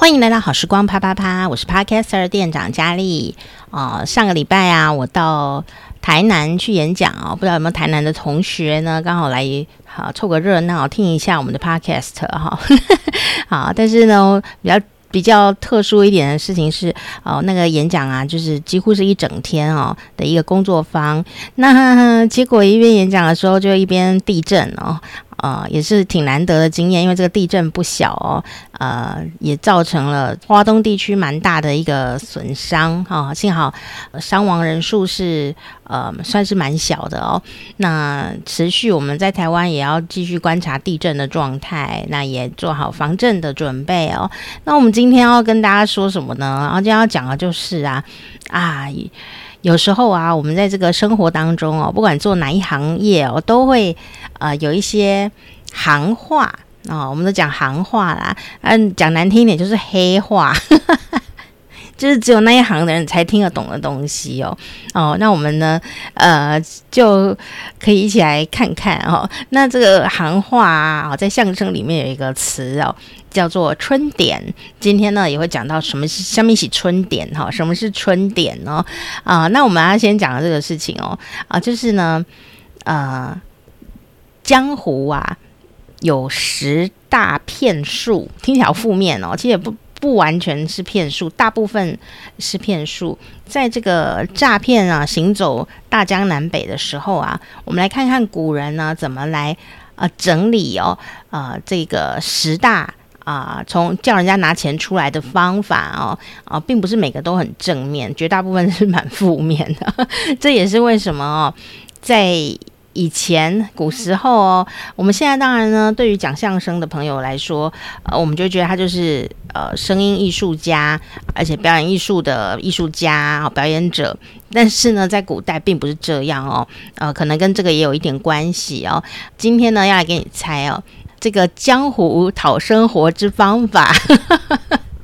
欢迎来到好时光啪啪啪，我是 Podcaster 店长佳丽。哦，上个礼拜啊，我到台南去演讲哦，不知道有没有台南的同学呢？刚好来好凑个热闹，听一下我们的 Podcast 哈。好，但是呢，比较。比较特殊一点的事情是，哦，那个演讲啊，就是几乎是一整天哦的一个工作坊。那结果一边演讲的时候，就一边地震哦。呃，也是挺难得的经验，因为这个地震不小哦，呃，也造成了花东地区蛮大的一个损伤哈、幸好伤亡人数是呃算是蛮小的哦。那持续我们在台湾也要继续观察地震的状态，那也做好防震的准备哦。那我们今天要跟大家说什么呢？然后今天要讲的就是啊啊。有时候啊，我们在这个生活当中哦，不管做哪一行业哦，都会呃有一些行话啊、我们都讲行话啦，嗯，讲难听一点就是黑话。就是只有那一行的人才听得懂的东西哦哦，那我们呢呃就可以一起来看看哦。那这个行话啊，在相声里面有一个词哦，叫做春点。今天呢也会讲到什么是下面一起春点哈？什么是春点呢？啊，那我们要先讲的这个事情哦啊，就是呢呃江湖啊有十大骗术，听起来负面哦，其实也不。不完全是骗术，大部分是骗术。在这个诈骗啊行走大江南北的时候啊，我们来看看古人呢怎么来呃整理哦呃这个十大啊从、叫人家拿钱出来的方法哦啊、并不是每个都很正面，绝大部分是蛮负面的。这也是为什么哦在。以前古时候哦，我们现在当然呢，对于讲相声的朋友来说，呃，我们就觉得他就是呃声音艺术家，而且表演艺术的艺术家、表演者。但是呢，在古代并不是这样哦，呃，可能跟这个也有一点关系哦。今天呢，要来给你猜哦，这个江湖讨生活之方法，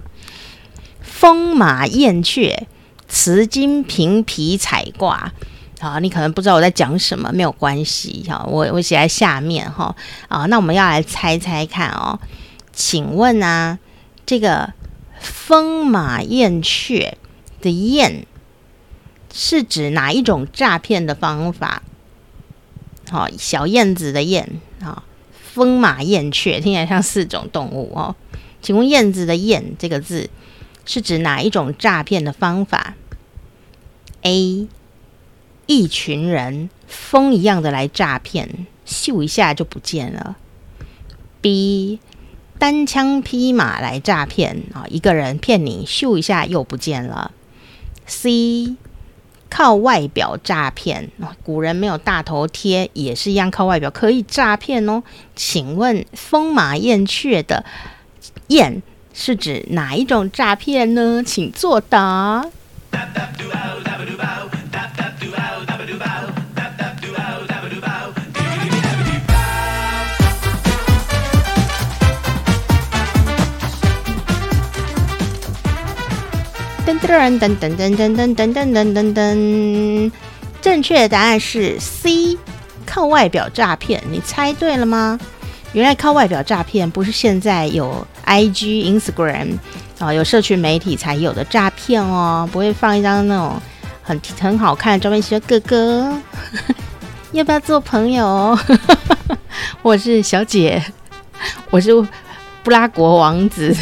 风马燕雀，辞金平皮彩挂。好，你可能不知道我在讲什么，没有关系哈，我我写在下面哈。啊，那我们要来猜猜看哦，请问啊，这个风马燕雀的燕是指哪一种诈骗的方法？好，小燕子的燕啊，风马燕雀听起来像四种动物哦。请问燕子的燕这个字是指哪一种诈骗的方法？A 一群人风一样的来诈骗，咻一下就不见了。B 单枪匹马来诈骗啊，一个人骗你，咻一下又不见了。C 靠外表诈骗啊，古人没有大头贴，也是一样靠外表可以诈骗哦。请问风马燕雀的燕是指哪一种诈骗呢？请作答。噔噔噔噔噔噔噔噔噔噔噔，正确的答案是 C，靠外表诈骗。你猜对了吗？原来靠外表诈骗不是现在有 IG、Instagram 啊，有社群媒体才有的诈骗哦，不会放一张那种很很好看的照片，说哥哥 要不要做朋友？我是小姐，我是布拉国王子。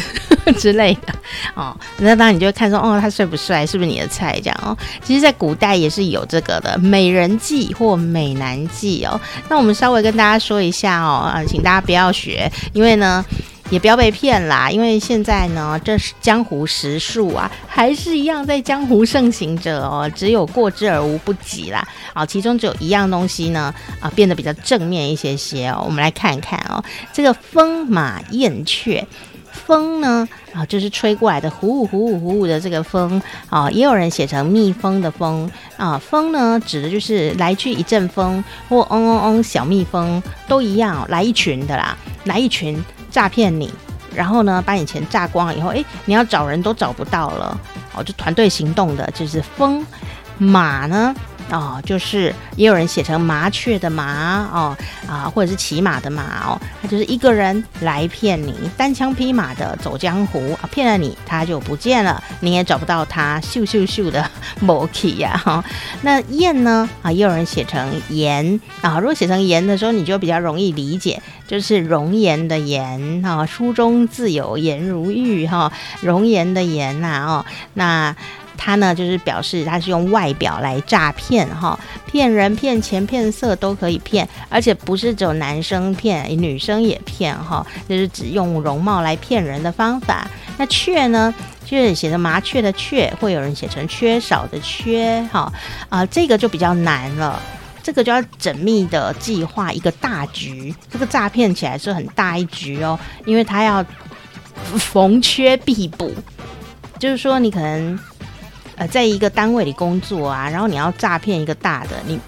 之类的哦，那当然你就会看说，哦，他帅不帅，是不是你的菜？这样哦，其实，在古代也是有这个的美人计或美男计哦。那我们稍微跟大家说一下哦，啊，请大家不要学，因为呢。也不要被骗啦，因为现在呢，这是江湖实术啊，还是一样在江湖盛行着哦，只有过之而无不及啦。好，其中只有一样东西呢，啊，变得比较正面一些些哦。我们来看一看哦，这个风马燕雀，风呢啊，就是吹过来的呼呼呼呼呼的这个风啊，也有人写成蜜蜂的蜂啊。风呢，指的就是来去一阵风，或嗡嗡嗡小蜜蜂都一样，来一群的啦，来一群。诈骗你，然后呢，把你钱诈光了以后，诶，你要找人都找不到了，哦，就团队行动的，就是风。马呢，哦，就是也有人写成麻雀的麻哦啊，或者是骑马的马哦，他就是一个人来骗你，单枪匹马的走江湖啊，骗了你他就不见了，你也找不到他，咻咻咻的 没去呀哈。那燕呢啊，也有人写成颜啊，如果写成颜的时候，你就比较容易理解，就是容颜的颜哈，书中自有颜如玉哈，容颜的颜呐哦，那。他呢，就是表示他是用外表来诈骗哈，骗人、骗钱、骗色都可以骗，而且不是只有男生骗，女生也骗哈，就是只用容貌来骗人的方法。那雀呢，就是写成麻雀的雀，会有人写成缺少的缺哈啊、这个就比较难了，这个就要缜密的计划一个大局，这个诈骗起来是很大一局哦，因为他要逢缺必补，就是说你可能。呃，在一个单位里工作啊，然后你要诈骗一个大的，你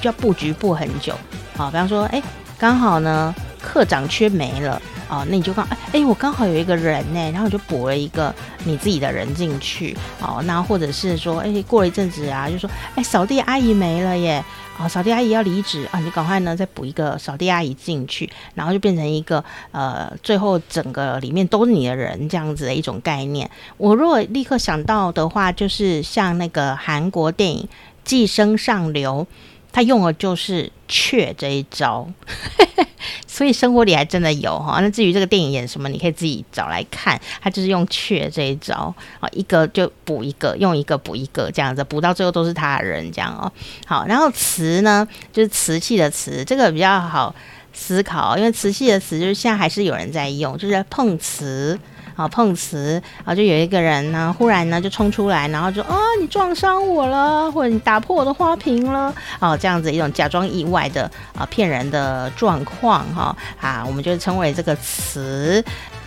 就要布局布很久。好，比方说，哎，刚好呢，课长缺没了，哦，那你就刚，哎，我刚好有一个人呢，然后你就补了一个你自己的人进去，哦，那或者是说，哎，过了一阵子啊，就说，哎，扫地阿姨没了耶。啊，扫地阿姨要离职啊，你赶快呢再补一个扫地阿姨进去，然后就变成一个呃，最后整个里面都是你的人这样子的一种概念。我如果立刻想到的话，就是像那个韩国电影《寄生上流》。他用的就是雀这一招，所以生活里还真的有哈。那至于这个电影演什么，你可以自己找来看。他就是用雀这一招啊，一个就补一个，用一个补一个这样子，补到最后都是他的人这样哦。好，然后瓷呢，就是瓷器的瓷，这个比较好思考，因为瓷器的瓷就是现在还是有人在用，就是碰瓷。啊，碰瓷啊，就有一个人呢，忽然呢就冲出来，然后就啊，你撞伤我了，或者你打破我的花瓶了，哦、啊，这样子一种假装意外的啊骗人的状况哈啊，我们就称为这个瓷。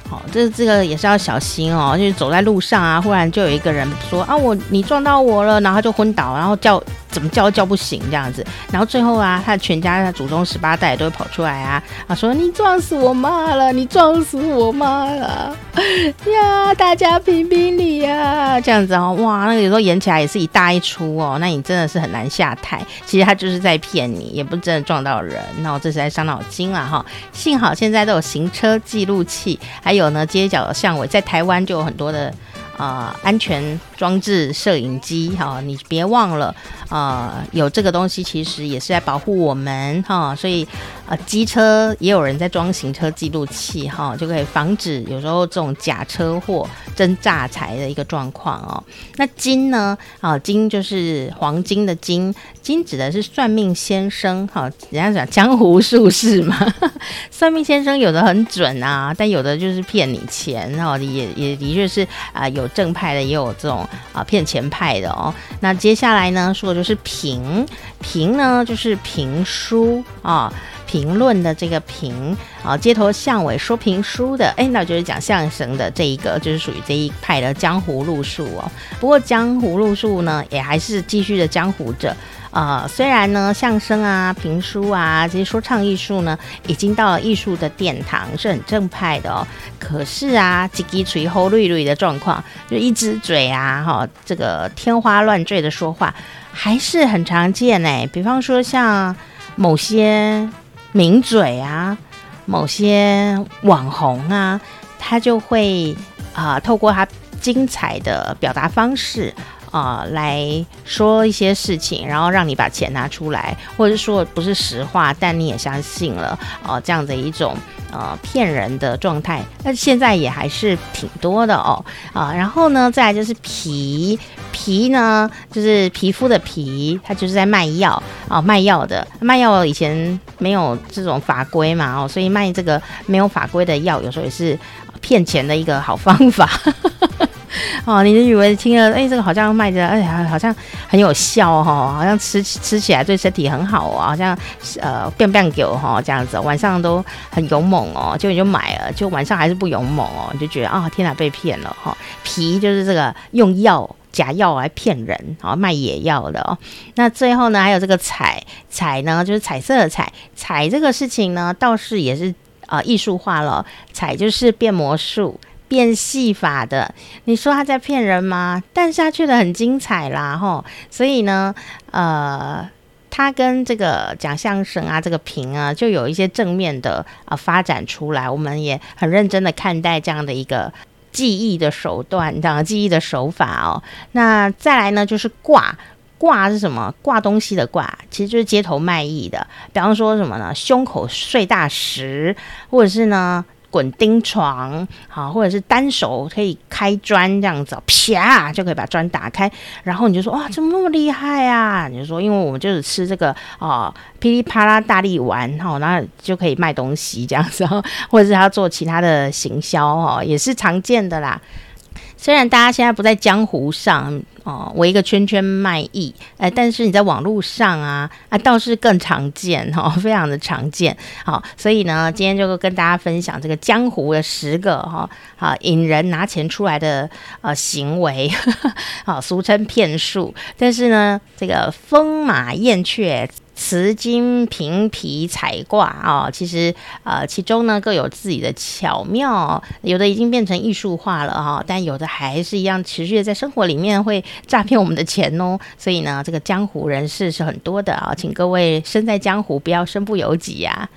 好，这这个也是要小心哦，就是走在路上啊，忽然就有一个人说啊，我你撞到我了，然后就昏倒，然后叫。怎么叫都叫不醒这样子，然后最后啊，他全家的祖宗十八代都会跑出来啊，啊说你撞死我妈了，你撞死我妈了 呀，大家评评理呀，这样子哦，哇，那个有时候演起来也是一大一出哦，那你真的是很难下台。其实他就是在骗你，也不真的撞到人，那我这是在伤脑筋了哈。幸好现在都有行车记录器，还有有呢街角巷尾，在台湾就有很多的。啊、安全装置摄影机，哈、你别忘了，呃，有这个东西其实也是在保护我们，哈、所以，啊、机车也有人在装行车记录器，哈、就可以防止有时候这种假车祸、真诈财的一个状况哦。那金呢？啊，金就是黄金的金，金指的是算命先生，哈、人家讲江湖术士嘛，算命先生有的很准啊，但有的就是骗你钱，哦，也也的确是啊、有。正派的也有这种啊骗钱派的哦。那接下来呢，说就是评评呢，就是评书啊，评论的这个评啊，街头巷尾说评书的，哎，那就是讲相声的这一个，就是属于这一派的江湖路数哦。不过江湖路数呢，也还是继续的江湖着。啊、呃，虽然呢，相声啊、评书啊这些说唱艺术呢，已经到了艺术的殿堂，是很正派的哦。可是啊，叽叽锤后绿绿的状况，就一只嘴啊，哈，这个天花乱坠的说话，还是很常见哎。比方说，像某些名嘴啊，某些网红啊，他就会啊、透过他精彩的表达方式。啊、来说一些事情，然后让你把钱拿出来，或者是说不是实话，但你也相信了，哦、这样的一种呃骗人的状态，那现在也还是挺多的哦，啊、然后呢，再来就是皮皮呢，就是皮肤的皮，它就是在卖药啊、卖药的卖药以前没有这种法规嘛，哦，所以卖这个没有法规的药，有时候也是骗钱的一个好方法。哦，你就以为听了，哎，这个好像卖着，哎呀，好像很有效、哦，好像吃吃起来对身体很好啊，好像呃变变狗哈这样子，晚上都很勇猛哦，就你就买了，就晚上还是不勇猛哦，你就觉得啊、天哪，被骗了哈、哦。皮就是这个用药假药来骗人，好、哦、卖野药的哦。那最后呢，还有这个彩彩呢，就是彩色的彩彩这个事情呢，倒是也是啊、艺术化了，彩就是变魔术。变戏法的，你说他在骗人吗？但是他觉得很精彩啦，吼，所以呢，呃，他跟这个讲相声啊，这个评啊，就有一些正面的啊、发展出来。我们也很认真的看待这样的一个记忆的手段，这样记忆的手法哦。那再来呢，就是挂。挂是什么？挂东西的挂，其实就是街头卖艺的。比方说什么呢？胸口碎大石，或者是呢滚钉床，好，或者是单手可以开砖这样子，啪就可以把砖打开。然后你就说哇，怎么那么厉害啊？你就说，因为我们就是吃这个哦，噼里啪啦大力丸，哈，然后就可以卖东西这样子，或者是他做其他的行销，哦，也是常见的啦。虽然大家现在不在江湖上哦，围一个圈圈卖艺，呃，但是你在网络上啊啊倒是更常见哈、非常的常见。好、所以呢，今天就跟大家分享这个江湖的十个哈啊引人拿钱出来的呃行为，好、俗称骗术。但是呢，这个风马燕雀。瓷金平皮彩挂啊，其实呃其中呢各有自己的巧妙，有的已经变成艺术化了哈，但有的还是一样持续的在生活里面会诈骗我们的钱哦。所以呢，这个江湖人士是很多的啊，请各位身在江湖不要身不由己呀。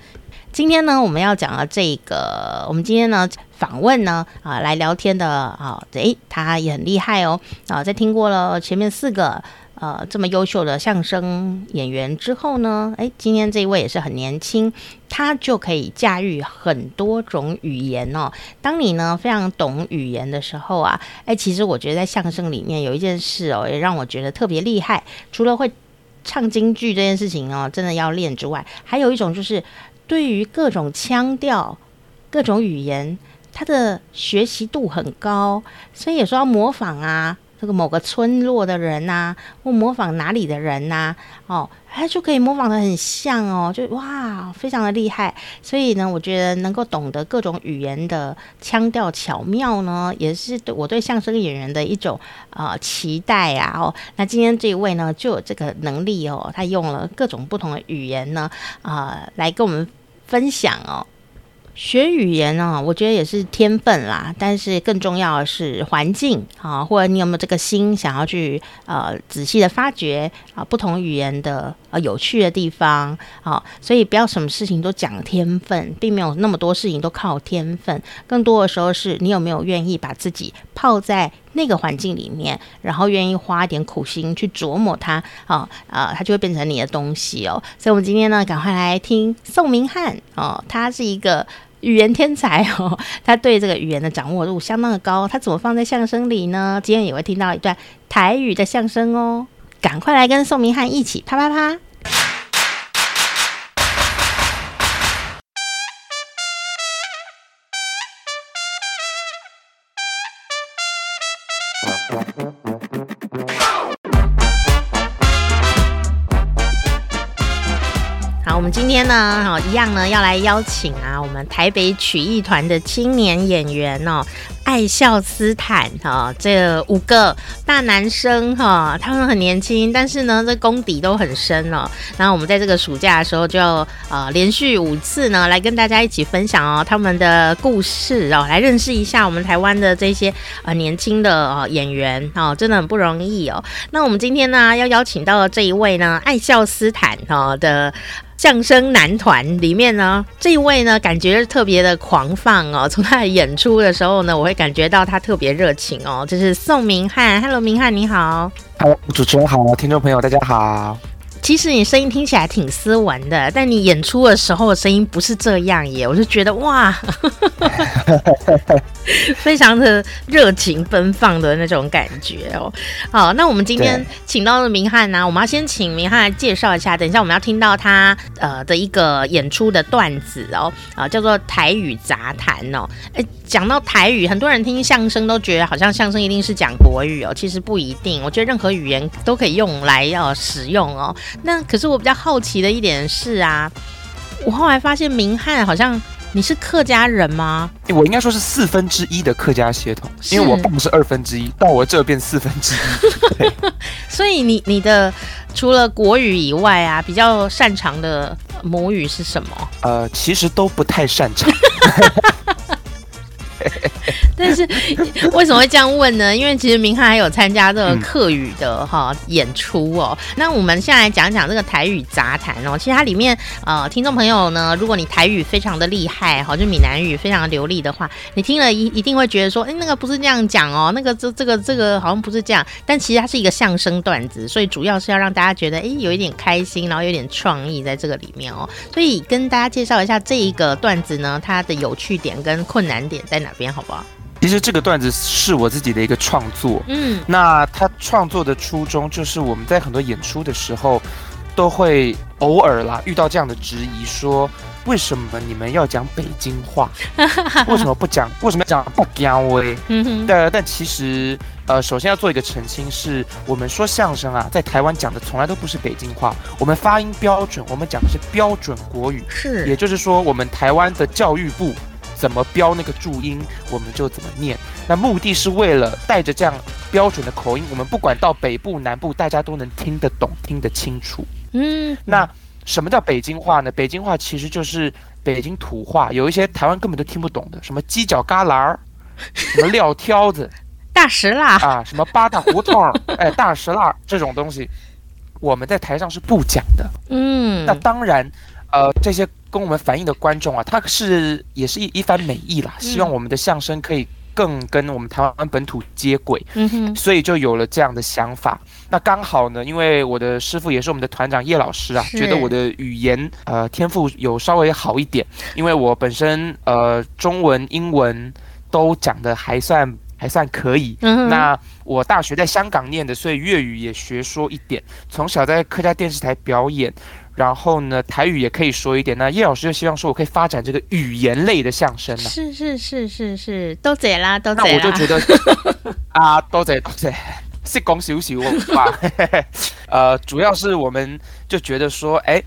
今天呢，我们要讲的这个，我们今天呢访问呢啊来聊天的啊，诶，他也很厉害哦啊，在听过了前面四个。呃，这么优秀的相声演员之后呢，诶，今天这一位也是很年轻，他就可以驾驭很多种语言哦。当你呢非常懂语言的时候啊，诶，其实我觉得在相声里面有一件事哦，也让我觉得特别厉害。除了会唱京剧这件事情哦，真的要练之外，还有一种就是对于各种腔调、各种语言，他的学习度很高，所以有时候要模仿啊。这个某个村落的人呐、啊，或模仿哪里的人呐、啊，哦，他就可以模仿得很像哦，就哇，非常的厉害。所以呢，我觉得能够懂得各种语言的腔调巧妙呢，也是对我对相声演员的一种呃期待啊。哦，那今天这一位呢，就有这个能力哦，他用了各种不同的语言呢，啊、来跟我们分享哦。学语言呢、我觉得也是天分啦，但是更重要的是环境啊，或者你有没有这个心想要去呃仔细的发掘啊不同语言的呃有趣的地方啊，所以不要什么事情都讲天分，并没有那么多事情都靠天分，更多的时候是你有没有愿意把自己泡在那个环境里面，然后愿意花一点苦心去琢磨它啊啊，它就会变成你的东西哦。所以，我们今天呢，赶快来听宋明翰哦，他是一个。语言天才哦，他对这个语言的掌握度相当的高。他怎么放在相声里呢？今天也会听到一段台语的相声哦。赶快来跟宋明翰一起啪啪啪！今天呢，好一样呢，要来邀请啊，我们台北曲艺团的青年演员哦，爱笑斯坦哈，这五个大男生哈，他们很年轻，但是呢，这功底都很深哦。然后我们在这个暑假的时候，就呃连续五次呢，来跟大家一起分享哦他们的故事哦，来认识一下我们台湾的这些呃年轻的呃演员哦，真的很不容易哦。那我们今天呢，要邀请到的这一位呢，爱笑斯坦哈的。相声男团里面呢，这一位呢，感觉特别的狂放哦。从他的演出的时候呢，我会感觉到他特别热情哦。这是宋明翰，Hello，明翰你好。Hello，主持人好，听众朋友大家好。其实你声音听起来挺斯文的，但你演出的时候的声音不是这样耶，我就觉得哇。非常的热情奔放的那种感觉哦。好，那我们今天请到了明翰呢，我们要先请明翰来介绍一下。等一下我们要听到他呃的一个演出的段子哦，啊、呃，叫做台语杂谈哦。哎，讲到台语，很多人听相声都觉得好像相声一定是讲国语哦，其实不一定。我觉得任何语言都可以用来要、呃、使用哦。那可是我比较好奇的一点是啊，我后来发现明翰好像。你是客家人吗？我应该说是四分之一的客家血统，因为我爸是二分之一，到我这变四分之一。所以你你的除了国语以外啊，比较擅长的母语是什么？呃，其实都不太擅长。但是为什么会这样问呢？因为其实明翰还有参加这个客语的哈、演出哦。那我们现在来讲讲这个台语杂谈哦。其实它里面呃，听众朋友呢，如果你台语非常的厉害哈，就闽南语非常流利的话，你听了一一定会觉得说，哎，那个不是这样讲哦，那个这这个这个好像不是这样。但其实它是一个相声段子，所以主要是要让大家觉得哎，有一点开心，然后有点创意在这个里面哦。所以跟大家介绍一下这一个段子呢，它的有趣点跟困难点在哪边，好不好？其实这个段子是我自己的一个创作，嗯，那他创作的初衷就是我们在很多演出的时候，都会偶尔啦遇到这样的质疑，说为什么你们要讲北京话？为什么不讲？为什么要讲不讲喂？嗯哼，但但其实呃，首先要做一个澄清，是我们说相声啊，在台湾讲的从来都不是北京话，我们发音标准，我们讲的是标准国语，是，也就是说我们台湾的教育部。怎么标那个注音，我们就怎么念。那目的是为了带着这样标准的口音，我们不管到北部南部，大家都能听得懂、听得清楚。嗯，那什么叫北京话呢？北京话其实就是北京土话，有一些台湾根本都听不懂的，什么犄角旮旯，什么撂挑子，大石蜡啊，什么八大胡同，哎，大石蜡这种东西，我们在台上是不讲的。嗯，那当然，呃，这些。跟我们反映的观众啊，他是也是一一番美意啦，希望我们的相声可以更跟我们台湾本土接轨，嗯哼，所以就有了这样的想法。那刚好呢，因为我的师傅也是我们的团长叶老师啊，觉得我的语言呃天赋有稍微好一点，因为我本身呃中文、英文都讲的还算还算可以。嗯，那我大学在香港念的，所以粤语也学说一点，从小在客家电视台表演。然后呢，台语也可以说一点。那叶老师就希望说，我可以发展这个语言类的相声呢。是是是是是，都贼啦，都贼啦。那我就觉得 啊，都贼都贼，是恭喜恭喜我吧。呃，主要是我们就觉得说，哎。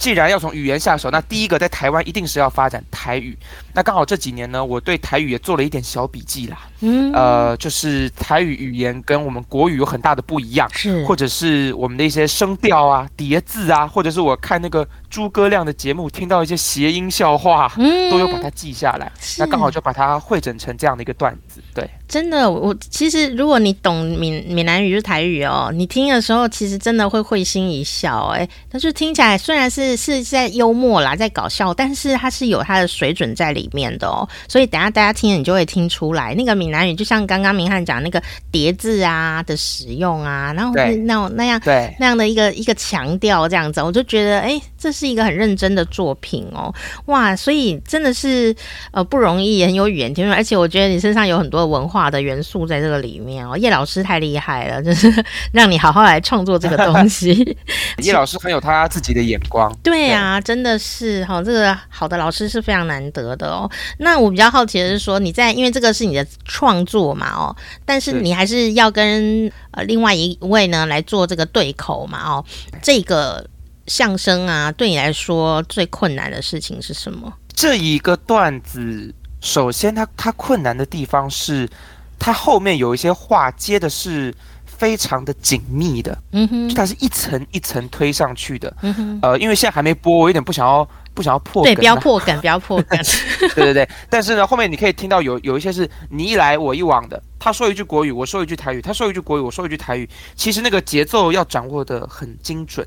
既然要从语言下手，那第一个在台湾一定是要发展台语。那刚好这几年呢，我对台语也做了一点小笔记啦。嗯，呃，就是台语语言跟我们国语有很大的不一样，是，或者是我们的一些声调啊、叠字啊，或者是我看那个诸葛亮的节目，听到一些谐音笑话，嗯，都有把它记下来。那刚好就把它汇整成这样的一个段子，对。真的，我其实如果你懂闽闽南语就是台语哦，你听的时候其实真的会会心一笑，哎，但是听起来虽然是是在幽默啦，在搞笑，但是它是有它的水准在里面的哦。所以等下大家听，你就会听出来，那个闽南语就像刚刚明翰讲那个叠字啊的使用啊，然后那那那样对那样的一个一个强调这样子，我就觉得哎，这是一个很认真的作品哦，哇，所以真的是呃不容易，很有语言天赋，而且我觉得你身上有很多的文化。的元素在这个里面哦，叶老师太厉害了，就是让你好好来创作这个东西。叶老师很有他自己的眼光，对啊，真的是哈，这个好的老师是非常难得的哦。那我比较好奇的是说，你在因为这个是你的创作嘛哦，但是你还是要跟呃另外一位呢来做这个对口嘛哦，这个相声啊，对你来说最困难的事情是什么？这一个段子。首先它，它它困难的地方是，它后面有一些话接的是非常的紧密的，嗯哼，就它是一层一层推上去的，嗯哼，呃，因为现在还没播，我有点不想要不想要破梗，啊，对，不要破梗，不要破梗，对对对。但是呢，后面你可以听到有有一些是你一来我一往的，他说一句国语，我说一句台语，他说一句国语，我说一句台语，其实那个节奏要掌握的很精准。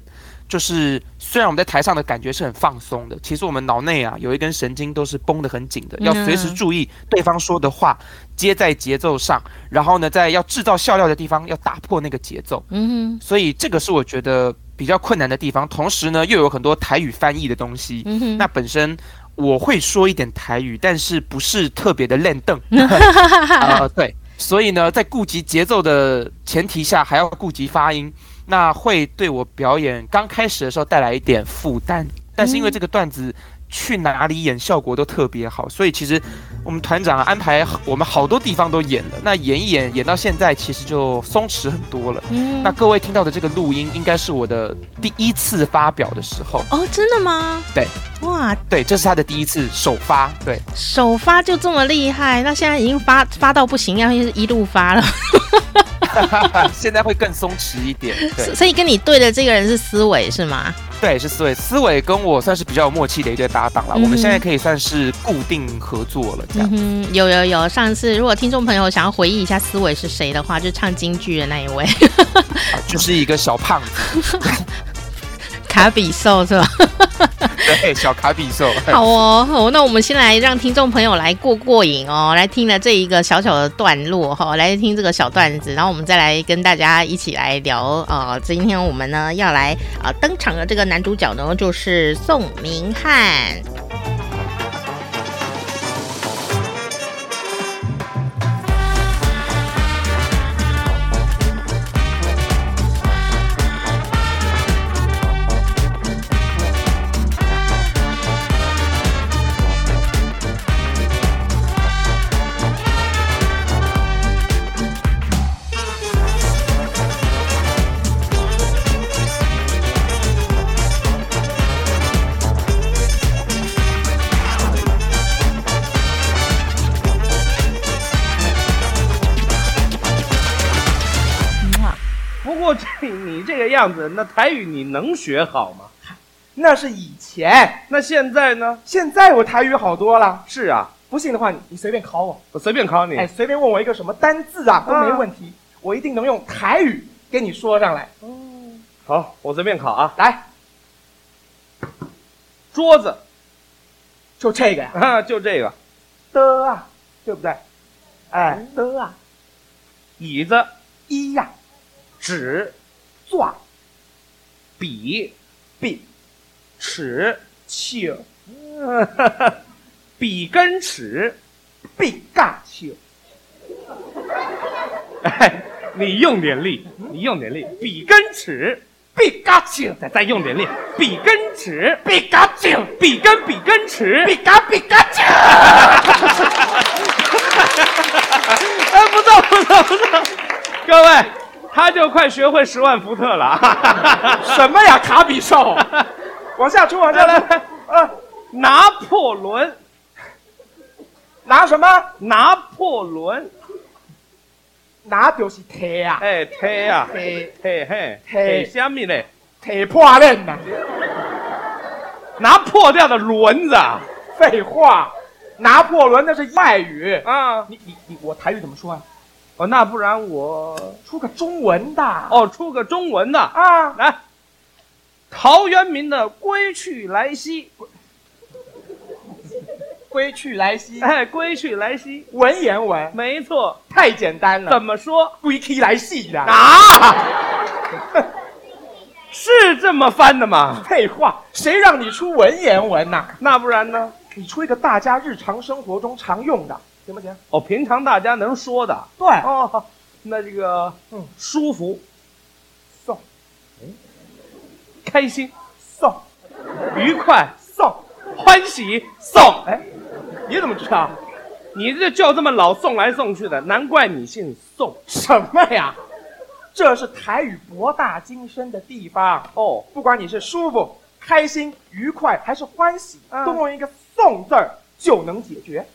就是虽然我们在台上的感觉是很放松的，其实我们脑内啊有一根神经都是绷得很紧的，要随时注意对方说的话接在节奏上，然后呢，在要制造笑料的地方要打破那个节奏。嗯哼，所以这个是我觉得比较困难的地方。同时呢，又有很多台语翻译的东西。嗯哼，那本身我会说一点台语，但是不是特别的练邓。呃，对，所以呢，在顾及节奏的前提下，还要顾及发音。那会对我表演刚开始的时候带来一点负担，但是因为这个段子去哪里演效果都特别好，所以其实我们团长安排我们好多地方都演了。那演一演，演到现在其实就松弛很多了。嗯那各位听到的这个录音，应该是我的第一次发表的时候。哦，真的吗？对，哇，对，这是他的第一次首发。对，首发就这么厉害？那现在已经发发到不行，要一一路发了。现在会更松弛一点。对，所以跟你对的这个人是思维是吗？对，是思维。思维跟我算是比较有默契的一对搭档了。嗯、我们现在可以算是固定合作了，这样。嗯，有有有。上次如果听众朋友想要回忆一下思维是谁的话，就唱京剧的那一位，啊、就是一个小胖子。卡比兽是吧？对，小卡比兽。好哦，好，那我们先来让听众朋友来过过瘾哦，来听了这一个小小的段落哈，来听这个小段子，然后我们再来跟大家一起来聊啊、呃。今天我们呢要来啊、呃、登场的这个男主角呢，就是宋明翰。样子，那台语你能学好吗？那是以前，那现在呢？现在我台语好多了。是啊，不信的话，你你随便考我，我随便考你。哎，随便问我一个什么单字啊，都没问题，啊、我一定能用台语跟你说上来。嗯，好，我随便考啊。来，桌子，就这个呀？啊，就这个，的啊，对不对？哎，的啊，椅子，一呀，纸，抓。笔，笔，尺，尺，笔跟尺，比嘎尺。哎，你用点力，你用点力，笔跟尺，比嘎尺，再再用点力，笔跟尺，比嘎尺，笔跟笔跟尺，笔嘎笔嘎尺。哎，不错不错不错，各位。他就快学会十万伏特了，什么呀，卡比兽？往下出，往下来，来，啊，拿破仑，拿什么？拿破仑，拿就是铁呀，哎，铁呀，铁，铁嘿，铁。什么嘞？铁破链呐，拿破掉的轮子，废话，拿破仑那是外语。啊，你你你，我台语怎么说啊？哦，那不然我出个中文的哦，出个中文的啊，来，陶渊明的《归去来兮》，归去来兮，哎，归去来兮，文言文，没错，太简单了。怎么说？归去来兮的啊？是这么翻的吗？废话，谁让你出文言文呐？那不然呢？你出一个大家日常生活中常用的。行不行？哦，平常大家能说的，对。哦，那这个，嗯，舒服，送，哎，开心，送，愉快，送，欢喜，送，哎，你怎么知道？你这叫这么老送来送去的，难怪你姓宋。什么呀？这是台语博大精深的地方。哦。不管你是舒服、开心、愉快还是欢喜，嗯、都用一个“送”字儿就能解决。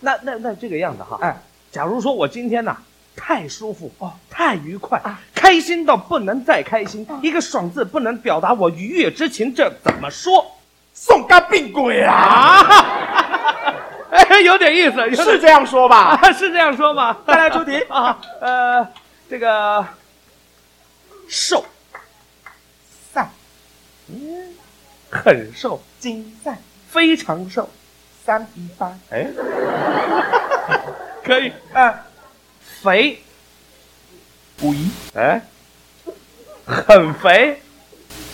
那那那这个样子哈，哎，假如说我今天呢、啊、太舒服哦，太愉快啊，开心到不能再开心，啊、一个爽字不能表达我愉悦之情，这怎么说？送干病鬼啊！啊哎，有点意思，是这样说吧？啊、是这样说吧？再来出题啊，呃，这个瘦，散，嗯，很瘦，精散，非常瘦。三比八，哎，可以，啊，肥，不一，哎，很肥，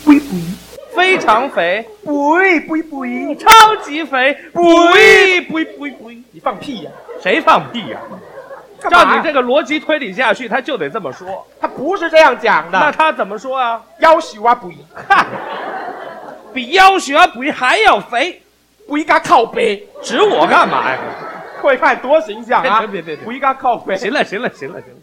不一不一，非常肥，不一不一不一，超级肥，不一不一不一不一，你放屁呀？谁放屁呀？照你这个逻辑推理下去，他就得这么说。他不是这样讲的，那他怎么说啊？要求啊不一，哈，比要求啊不一还要肥。不应该靠背，指我干嘛呀？会看多形象啊！别别别，不应该靠背。行了行了行了行了。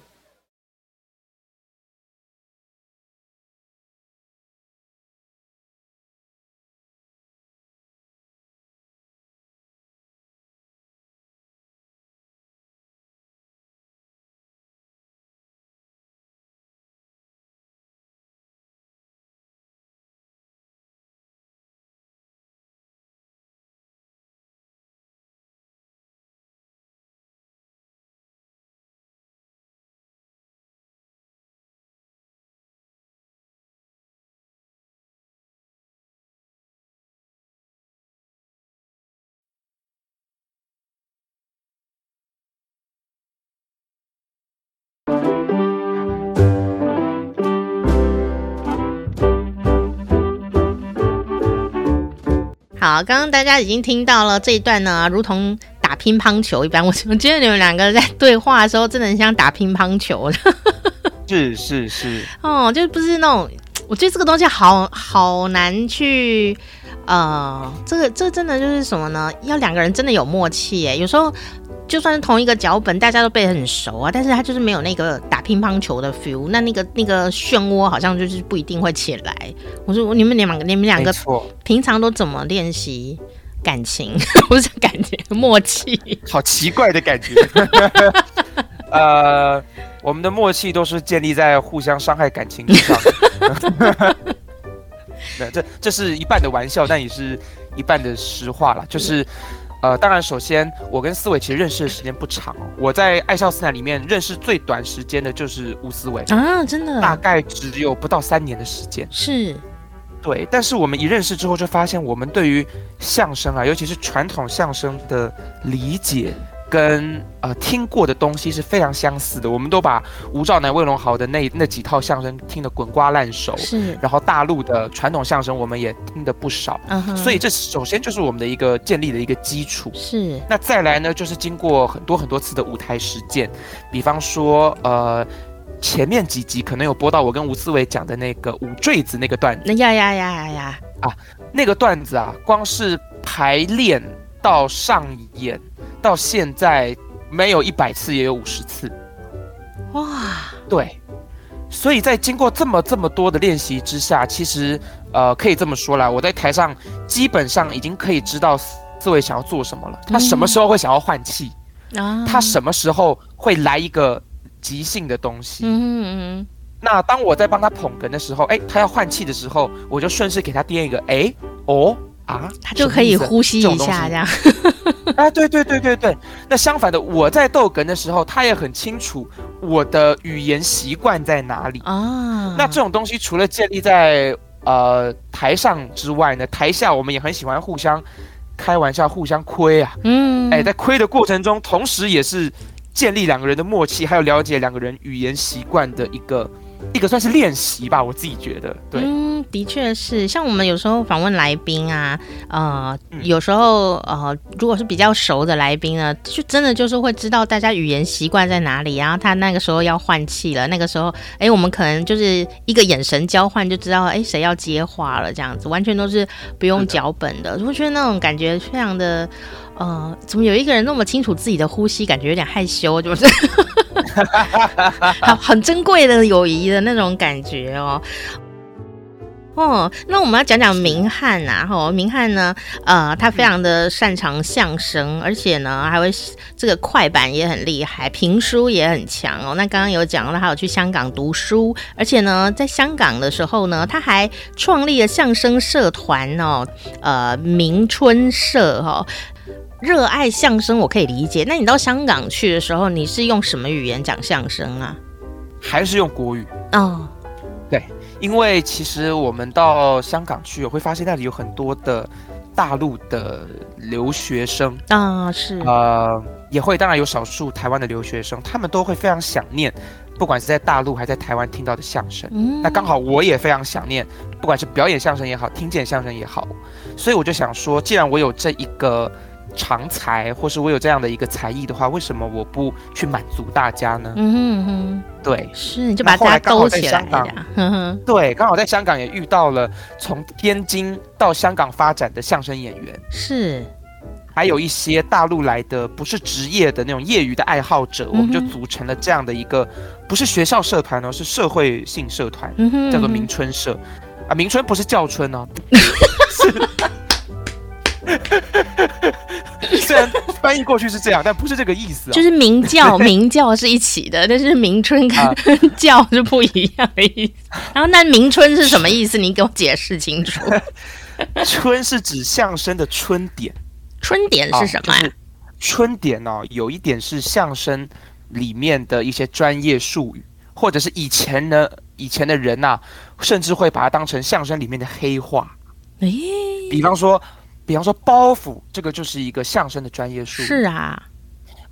好，刚刚大家已经听到了这一段呢，如同打乒乓球一般。我我觉得你们两个在对话的时候，真的很像打乒乓球。是是是。哦，就不是那种，我觉得这个东西好好难去，呃，这个这个真的就是什么呢？要两个人真的有默契耶。有时候。就算是同一个脚本，大家都背得很熟啊，但是他就是没有那个打乒乓球的 feel，那那个那个漩涡好像就是不一定会起来。我说你们两个，你们两个平常都怎么练习感情？不是感情默契？好奇怪的感觉。呃，我们的默契都是建立在互相伤害感情之上。对，这这是一半的玩笑，但也是一半的实话啦，就是。呃，当然，首先我跟思维其实认识的时间不长哦。我在爱笑斯坦里面认识最短时间的就是吴思维啊，真的，大概只有不到三年的时间。是，对。但是我们一认识之后，就发现我们对于相声啊，尤其是传统相声的理解。跟呃听过的东西是非常相似的，我们都把吴兆南、魏龙豪的那那几套相声听得滚瓜烂熟，是。然后大陆的传统相声我们也听得不少，嗯哼。所以这首先就是我们的一个建立的一个基础。是。那再来呢，就是经过很多很多次的舞台实践，比方说呃前面几集可能有播到我跟吴思维讲的那个五坠子那个段子。呀呀呀呀呀！啊，那个段子啊，光是排练到上演。到现在没有一百次也有五十次，哇！对，所以在经过这么这么多的练习之下，其实呃可以这么说啦，我在台上基本上已经可以知道思维想要做什么了。他什么时候会想要换气？啊、嗯？他什么时候会来一个即兴的东西？嗯嗯嗯。那当我在帮他捧哏的时候，哎，他要换气的时候，我就顺势给他垫一个，哎，哦。啊，他就可以呼吸一下，这样。啊，对对对对对。那相反的，我在逗哏的时候，他也很清楚我的语言习惯在哪里啊。那这种东西除了建立在呃台上之外呢，台下我们也很喜欢互相开玩笑，互相亏啊。嗯，哎，在亏的过程中，同时也是建立两个人的默契，还有了解两个人语言习惯的一个。一个算是练习吧，我自己觉得，对，嗯，的确是，像我们有时候访问来宾啊，呃，有时候呃，如果是比较熟的来宾呢，就真的就是会知道大家语言习惯在哪里，然后他那个时候要换气了，那个时候，哎，我们可能就是一个眼神交换就知道，哎，谁要接话了，这样子，完全都是不用脚本的，我觉得那种感觉非常的。呃，怎么有一个人那么清楚自己的呼吸，感觉有点害羞，就是 很很珍贵的友谊的那种感觉哦。哦，那我们要讲讲明翰呐，哈，明翰呢，呃，他非常的擅长相声，而且呢，还会这个快板也很厉害，评书也很强哦。那刚刚有讲到，他有去香港读书，而且呢，在香港的时候呢，他还创立了相声社团哦，呃，明春社哈。热爱相声，我可以理解。那你到香港去的时候，你是用什么语言讲相声啊？还是用国语？哦，对，因为其实我们到香港去，我会发现那里有很多的大陆的留学生啊，是呃，也会当然有少数台湾的留学生，他们都会非常想念，不管是在大陆还是在台湾听到的相声。嗯，那刚好我也非常想念，不管是表演相声也好，听见相声也好，所以我就想说，既然我有这一个。长才，或是我有这样的一个才艺的话，为什么我不去满足大家呢？嗯哼哼，对，是你就把大家勾起来呀。对，刚好在香港也遇到了从天津到香港发展的相声演员，是，还有一些大陆来的不是职业的那种业余的爱好者，嗯、我们就组成了这样的一个不是学校社团哦，是社会性社团，叫做明春社。啊，明春不是叫春哦。是 虽然翻译过去是这样，但不是这个意思啊。就是明教，明教是一起的，但是明春跟 教是不一样的意思。然后那明春是什么意思？你给我解释清楚。春是指相声的春点，春点是什么呀？啊就是、春点呢、哦，有一点是相声里面的一些专业术语，或者是以前呢，以前的人呐、啊，甚至会把它当成相声里面的黑话。诶，比方说。比方说包袱，这个就是一个相声的专业术语。是啊，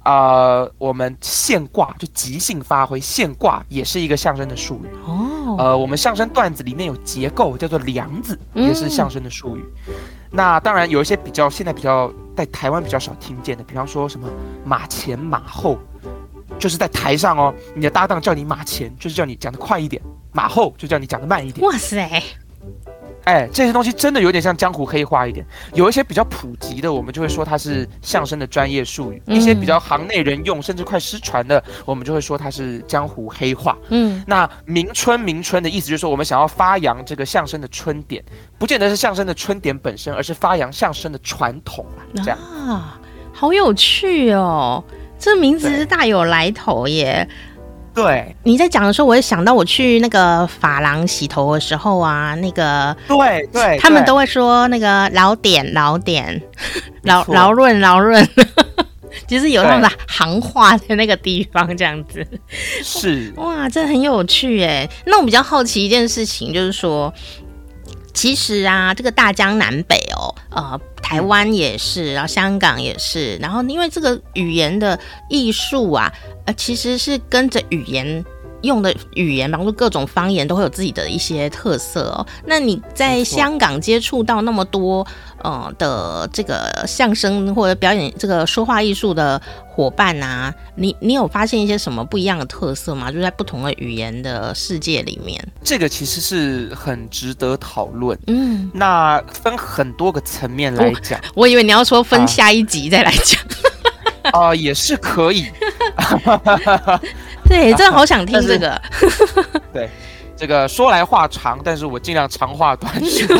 呃，我们现挂就即兴发挥，现挂也是一个相声的术语。哦，呃，我们相声段子里面有结构叫做梁子，也是相声的术语。嗯、那当然有一些比较现在比较在台湾比较少听见的，比方说什么马前马后，就是在台上哦，你的搭档叫你马前，就是叫你讲得快一点；马后就叫你讲得慢一点。哇塞！哎，这些东西真的有点像江湖黑话一点。有一些比较普及的，我们就会说它是相声的专业术语；嗯、一些比较行内人用，甚至快失传的，我们就会说它是江湖黑话。嗯，那明春明春的意思就是说，我们想要发扬这个相声的春点，不见得是相声的春点本身，而是发扬相声的传统啊。这样啊，好有趣哦！这名字是大有来头耶。对，你在讲的时候，我也想到我去那个发廊洗头的时候啊，那个对对，他们都会说那个老点老点，劳劳润劳润，其实有他们的行话在那个地方这样子。是哇，这很有趣哎。那我比较好奇一件事情，就是说。其实啊，这个大江南北哦，呃，台湾也是，然后香港也是，然后因为这个语言的艺术啊，呃，其实是跟着语言用的语言，比方说各种方言都会有自己的一些特色哦。那你在香港接触到那么多呃的这个相声或者表演这个说话艺术的伙伴啊，你你有发现一些什么不一样的特色吗？就在不同的语言的世界里面，这个其实是很值得讨论。嗯，那分很多个层面来讲，我，我以为你要说分下一集再来讲。啊、呃，也是可以。对，真的好想听这个。对，这个说来话长，但是我尽量长话短说。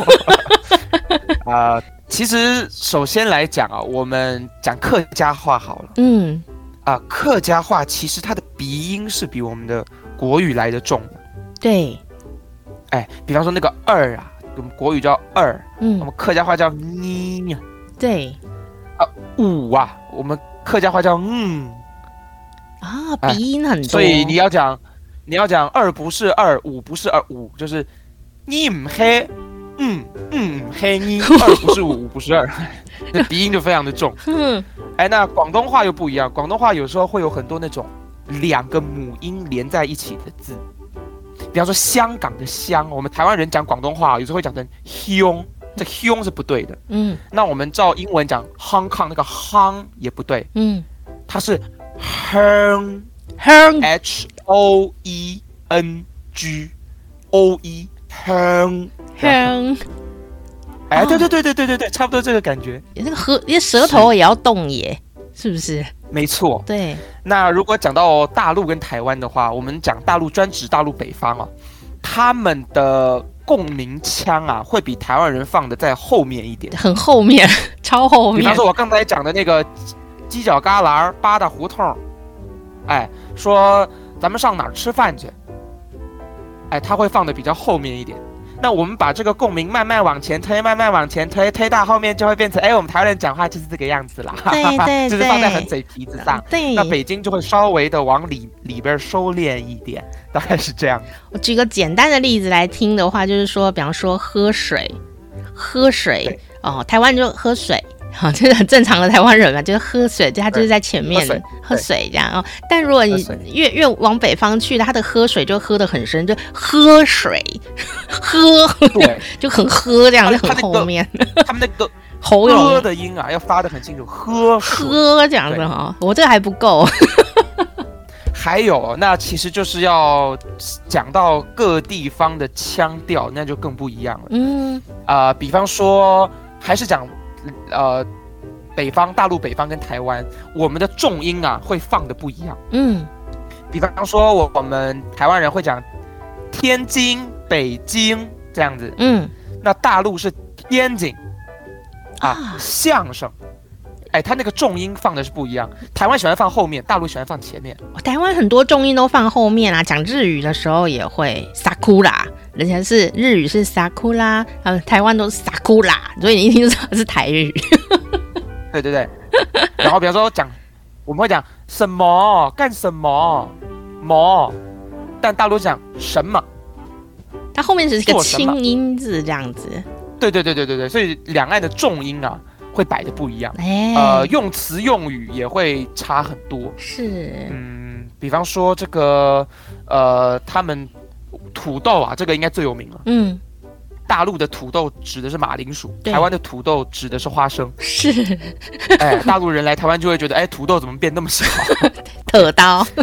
啊、呃，其实首先来讲啊，我们讲客家话好了。嗯。啊、呃，客家话其实它的鼻音是比我们的国语来的重的。对。哎，比方说那个二啊，我们国语叫二，嗯，我们客家话叫你。对。啊，五啊，我们。客家话叫嗯啊，鼻音很多，所以你要讲，你要讲二不是二，五不是二，五就是你唔黑，嗯嗯黑音，二不是五，五不是二，那鼻音就非常的重。嗯，哎，那广东话又不一样，广东话有时候会有很多那种两个母音连在一起的字，比方说香港的香，我们台湾人讲广东话有时候会讲成凶。这凶是不对的，嗯，那我们照英文讲 Hong Kong 那个 Hong 也不对，嗯，它是 Hong Hong H O E N G O E Hong Hong，哎，对对对对对对对，差不多这个感觉，那个舌，连舌头也要动耶，是，是不是？没错，对。那如果讲到大陆跟台湾的话，我们讲大陆专指大陆北方啊，他们的。共鸣腔啊，会比台湾人放的在后面一点，很后面，超后面。比方说，我刚才讲的那个犄角旮旯、八大胡同，哎，说咱们上哪儿吃饭去？哎，他会放的比较后面一点。那我们把这个共鸣慢慢往前推，慢慢往前推，推到后面就会变成，哎，我们台湾人讲话就是这个样子啦，对对 对，就是放在很嘴皮子上。对，那北京就会稍微的往里里边收敛一点，大概是这样。我举个简单的例子来听的话，就是说，比方说喝水，喝水哦，台湾就喝水。好，就是很正常的台湾人嘛，就是喝水，就他就是在前面喝水，这样哦。但如果你越越往北方去，他的喝水就喝得很深，就喝水，喝，对，就很喝这样，就很后面。他们那个喉咙的音啊，要发得很清楚，喝喝这样子哈。我这个还不够。还有，那其实就是要讲到各地方的腔调，那就更不一样了。嗯，啊，比方说，还是讲。呃，北方大陆北方跟台湾，我们的重音啊会放的不一样。嗯，比方说我我们台湾人会讲天津、北京这样子。嗯，那大陆是天津啊，啊相声，哎，他那个重音放的是不一样。台湾喜欢放后面，大陆喜欢放前面。台湾很多重音都放后面啊，讲日语的时候也会萨库拉。人家是日语是萨库拉，呃，台湾都是萨库拉，所以你一听就知道是台语。对对对，然后比方说讲，我们会讲什么干什么么，但大陆讲什么，它后面只是一个轻音字这样子。对对对对对对，所以两岸的重音啊会摆的不一样，哎，呃，用词用语也会差很多。是，嗯，比方说这个，呃，他们土豆啊，这个应该最有名了。嗯，大陆的土豆指的是马铃薯，台湾的土豆指的是花生。是，哎，大陆人来台湾就会觉得，哎，土豆怎么变那么小？特刀。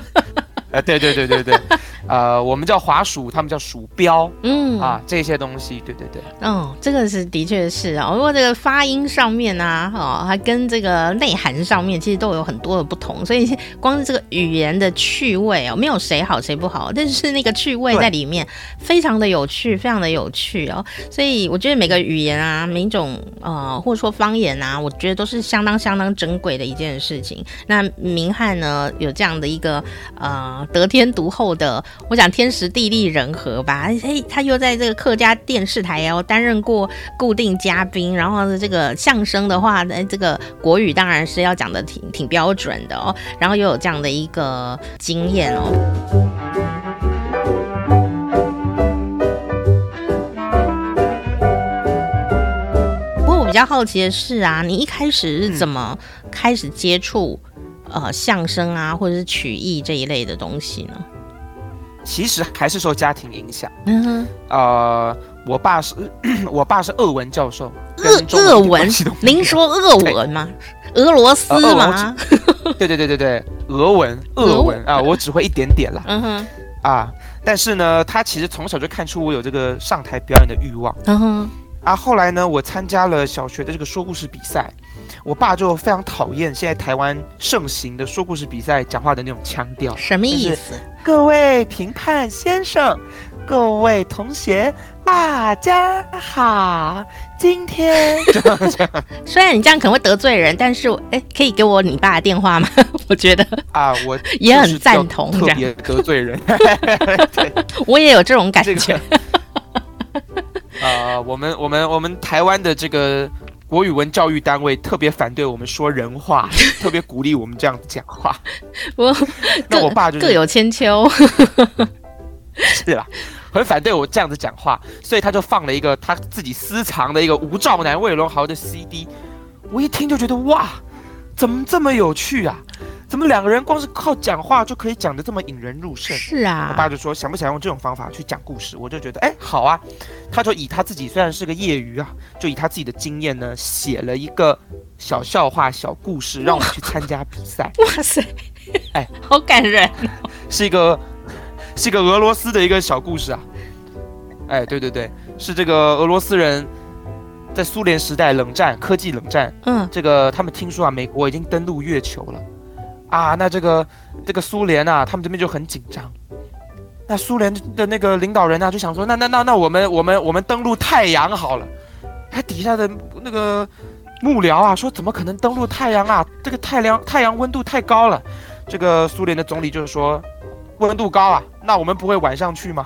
呃，对对对对对，呃，我们叫滑鼠，他们叫鼠标，嗯啊，这些东西，对对对，嗯，这个是的确是啊，不过这个发音上面啊，哦，还跟这个内涵上面其实都有很多的不同，所以 光是这个语言的趣味哦，没有谁好谁不好，但是那个趣味在里面非常的有趣，非常的有趣哦，所以我觉得每个语言啊，每一种呃或者说方言啊，我觉得都是相当相当珍贵的一件事情。那明翰呢，有这样的一个呃。得天独厚的，我想天时地利人和吧。哎，他又在这个客家电视台哦担任过固定嘉宾，然后呢，这个相声的话，哎，这个国语当然是要讲的挺挺标准的哦。然后又有这样的一个经验哦。不过我比较好奇的是啊，你一开始是怎么开始接触？呃，相声啊，或者是曲艺这一类的东西呢？其实还是受家庭影响。嗯哼，呃，我爸是，我爸是俄文教授。俄俄文？您说俄文吗？俄罗斯吗？呃、对对对对对，俄文，俄文啊，我只会一点点啦。嗯哼，啊，但是呢，他其实从小就看出我有这个上台表演的欲望。嗯哼，啊，后来呢，我参加了小学的这个说故事比赛。我爸就非常讨厌现在台湾盛行的说故事比赛讲话的那种腔调，什么意思？各位评判先生，各位同学，大家好，今天。虽然你这样可能会得罪人，但是哎，可以给我你爸的电话吗？我觉得啊，我也很赞同，特别得罪人。对我也有这种感觉。这个、呃，我们我们我们台湾的这个。国语文教育单位特别反对我们说人话，特别鼓励我们这样子讲话。我那我爸就各有千秋，是啦，很反对我这样子讲话，所以他就放了一个他自己私藏的一个吴兆南、魏龙豪的 CD。我一听就觉得哇，怎么这么有趣啊？怎么两个人光是靠讲话就可以讲得这么引人入胜？是啊，我爸就说想不想用这种方法去讲故事？我就觉得哎，好啊。他就以他自己虽然是个业余啊，就以他自己的经验呢，写了一个小笑话、小故事，让我去参加比赛。哇塞，哎，好感人哦，是一个是一个俄罗斯的一个小故事啊。哎，对对对，是这个俄罗斯人在苏联时代冷战科技冷战，嗯，这个他们听说啊，美国已经登陆月球了。啊，那这个这个苏联啊，他们这边就很紧张。那苏联的那个领导人啊，就想说，那那那那我们我们我们登陆太阳好了。他底下的那个幕僚啊，说怎么可能登陆太阳啊？这个太阳太阳温度太高了。这个苏联的总理就是说，温度高啊，那我们不会晚上去吗？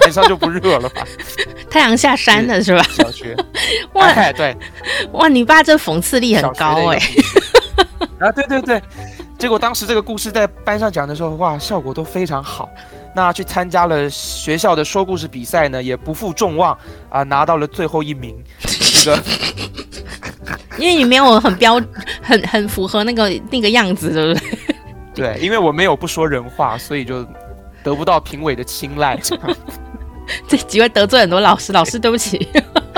晚上就不热了吧？太阳下山了是吧？小学 哇，哎，对，哇，你爸这讽刺力很高哎。啊，对对对，结果当时这个故事在班上讲的时候，哇，效果都非常好。那去参加了学校的说故事比赛呢，也不负众望啊，拿到了最后一名。这个，因为你没有很标，很很符合那个那个样子，对不对？对，因为我没有不说人话，所以就得不到评委的青睐。这机会得罪很多老师，老师对不起。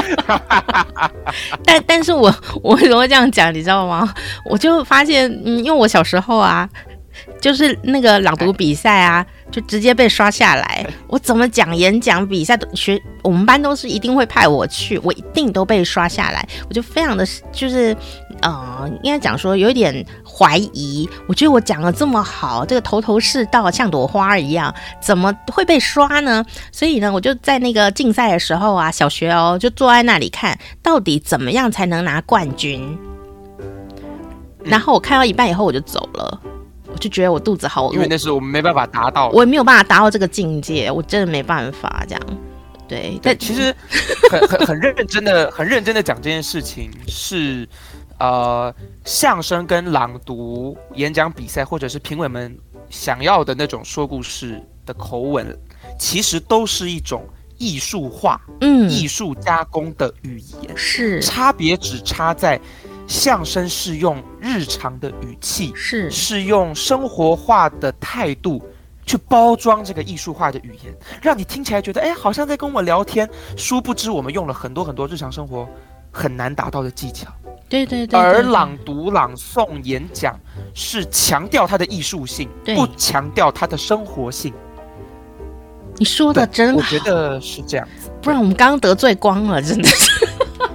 但但是我我为什么这样讲，你知道吗？我就发现，嗯，因为我小时候啊，就是那个朗读比赛啊，就直接被刷下来。我怎么讲演讲比赛，学我们班都是一定会派我去，我一定都被刷下来。我就非常的就是，呃，应该讲说有一点怀疑。我觉得我讲的这么好，这个头头是道，像朵花一样，怎么会被刷呢？所以呢，我就在那个竞赛的时候啊，小学哦，就坐在那里看，到底怎么样才能拿冠军。然后我看到一半以后，我就走了。我就觉得我肚子好饿，因为那时候我们没办法达到，我也没有办法达到这个境界，我真的没办法这样。对，但其实 很很很认真的、很认真的讲这件事情是，呃，相声跟朗读、演讲比赛，或者是评委们想要的那种说故事的口吻，其实都是一种艺术化、嗯，艺术加工的语言，是。差别只差在相声是用日常的语气，是是用生活化的态度去包装这个艺术化的语言，让你听起来觉得哎，好像在跟我聊天，殊不知我们用了很多很多日常生活很难达到的技巧。对对对，对，而朗读、朗诵、演讲是强调它的艺术性，不强调它的生活性。你说的真好，我觉得是这样子，不然我们刚刚得罪光了，真的是。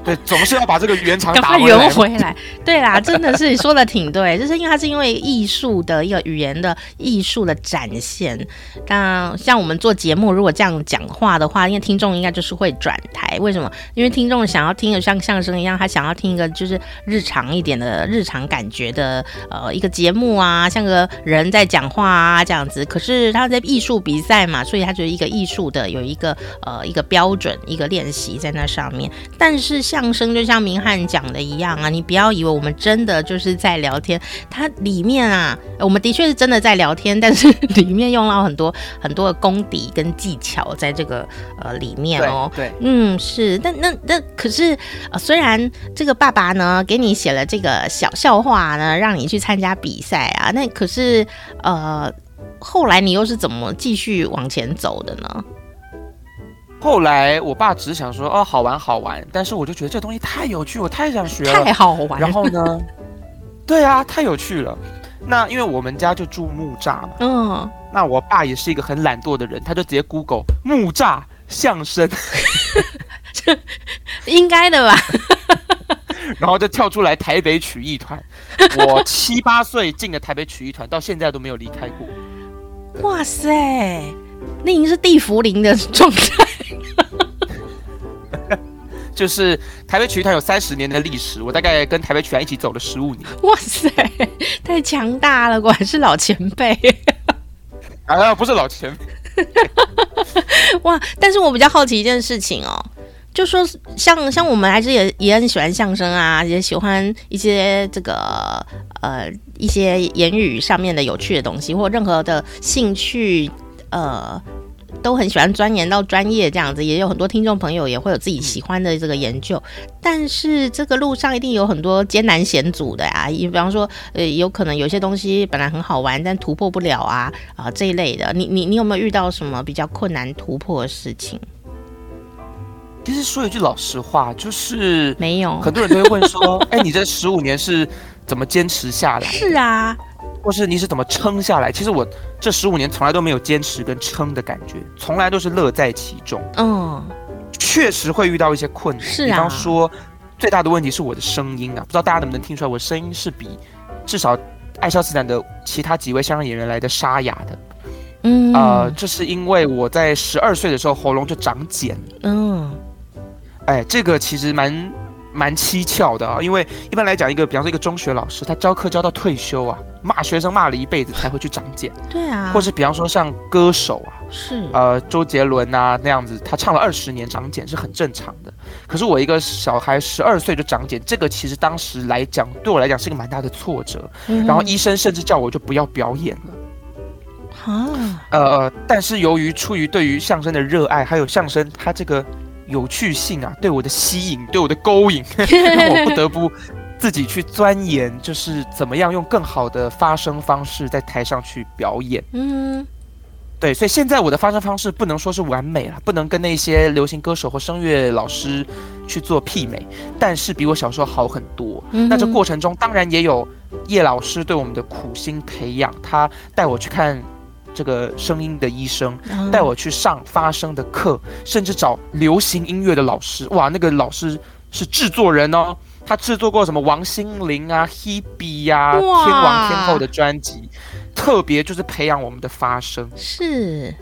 对，总是要把这个圆场打回来。回来，对啦，真的是你说的挺对，就是因为它是因为艺术的一个语言的艺术的展现。那像我们做节目，如果这样讲话的话，因为听众应该就是会转台。为什么？因为听众想要听的像相声一样，他想要听一个就是日常一点的日常感觉的呃一个节目啊，像个人在讲话啊这样子。可是他在艺术比赛嘛，所以他就是一个艺术的有一个呃一个标准一个练习在那上面。但是像相声就像明翰讲的一样啊，你不要以为我们真的就是在聊天，它里面啊，我们的确是真的在聊天，但是里面用到很多很多的功底跟技巧在这个呃里面哦。对，对嗯，是，但那那可是呃，虽然这个爸爸呢给你写了这个小笑话呢，让你去参加比赛啊，那可是呃，后来你又是怎么继续往前走的呢？后来，我爸只是想说，哦，好玩好玩，但是我就觉得这东西太有趣，我太想学了，太好玩。然后呢，对啊，太有趣了。那因为我们家就住木栅嘛，嗯，那我爸也是一个很懒惰的人，他就直接 Google 木栅相声，应该的吧？然后就跳出来台北曲艺团，我七八岁进的台北曲艺团，到现在都没有离开过。哇塞！那已经是地茯苓的状态，就是台北曲艺团有三十年的历史，我大概跟台北曲艺团一起走了十五年。哇塞，太强大了，果然是老前辈。啊，不是老前辈。哇，但是我比较好奇一件事情哦，就说像像我们还是也也很喜欢相声啊，也喜欢一些这个呃一些言语上面的有趣的东西，或任何的兴趣。呃，都很喜欢钻研到专业这样子，也有很多听众朋友也会有自己喜欢的这个研究。但是这个路上一定有很多艰难险阻的呀，比方说，呃，有可能有些东西本来很好玩，但突破不了啊啊、呃、这一类的。你你你有没有遇到什么比较困难突破的事情？其实说一句老实话，就是没有。很多人都会问说，哎，你这十五年是怎么坚持下来？是啊。或是你是怎么撑下来？其实我这十五年从来都没有坚持跟撑的感觉，从来都是乐在其中。嗯，确实会遇到一些困难。是啊。比方说，最大的问题是我的声音啊，不知道大家能不能听出来，我声音是比至少爱笑斯坦的其他几位相声演员来的沙哑的。嗯。呃，这是因为我在十二岁的时候喉咙就长茧。嗯。哎，这个其实蛮。蛮蹊跷的啊，因为一般来讲，一个比方说一个中学老师，他教课教到退休啊，骂学生骂了一辈子才会去长茧。对啊，或是比方说像歌手啊，是呃周杰伦啊那样子，他唱了二十年长茧是很正常的。可是我一个小孩十二岁就长茧，这个其实当时来讲对我来讲是一个蛮大的挫折。嗯、然后医生甚至叫我就不要表演了。啊，呃，但是由于出于对于相声的热爱，还有相声它这个。有趣性啊，对我的吸引，对我的勾引，让我不得不自己去钻研，就是怎么样用更好的发声方式在台上去表演。嗯，对，所以现在我的发声方式不能说是完美了，不能跟那些流行歌手或声乐老师去做媲美，但是比我小时候好很多。嗯、那这过程中当然也有叶老师对我们的苦心培养，他带我去看。这个声音的医生带我去上发声的课，甚至找流行音乐的老师。哇，那个老师是制作人哦，他制作过什么王心凌啊、Hebe 呀、啊、天王天后的专辑，特别就是培养我们的发声。是，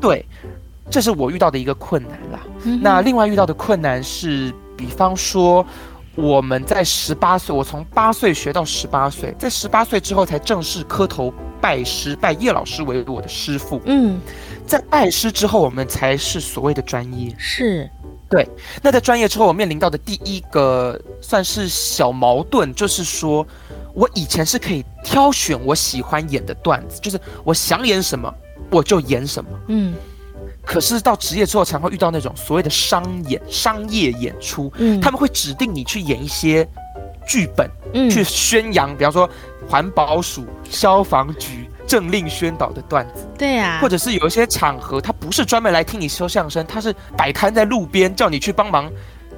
对，这是我遇到的一个困难啦。嗯、那另外遇到的困难是，比方说我们在十八岁，我从八岁学到十八岁，在十八岁之后才正式磕头。拜师，拜叶老师为我的师傅。嗯，在拜师之后，我们才是所谓的专业。是，对。那在专业之后，我面临到的第一个算是小矛盾，就是说我以前是可以挑选我喜欢演的段子，就是我想演什么我就演什么。嗯，可是到职业之后，才会遇到那种所谓的商演、商业演出，嗯，他们会指定你去演一些剧本，嗯，去宣扬，比方说环保署、消防局。政令宣导的段子，对呀、啊，或者是有一些场合，他不是专门来听你说相声，他是摆摊在路边叫你去帮忙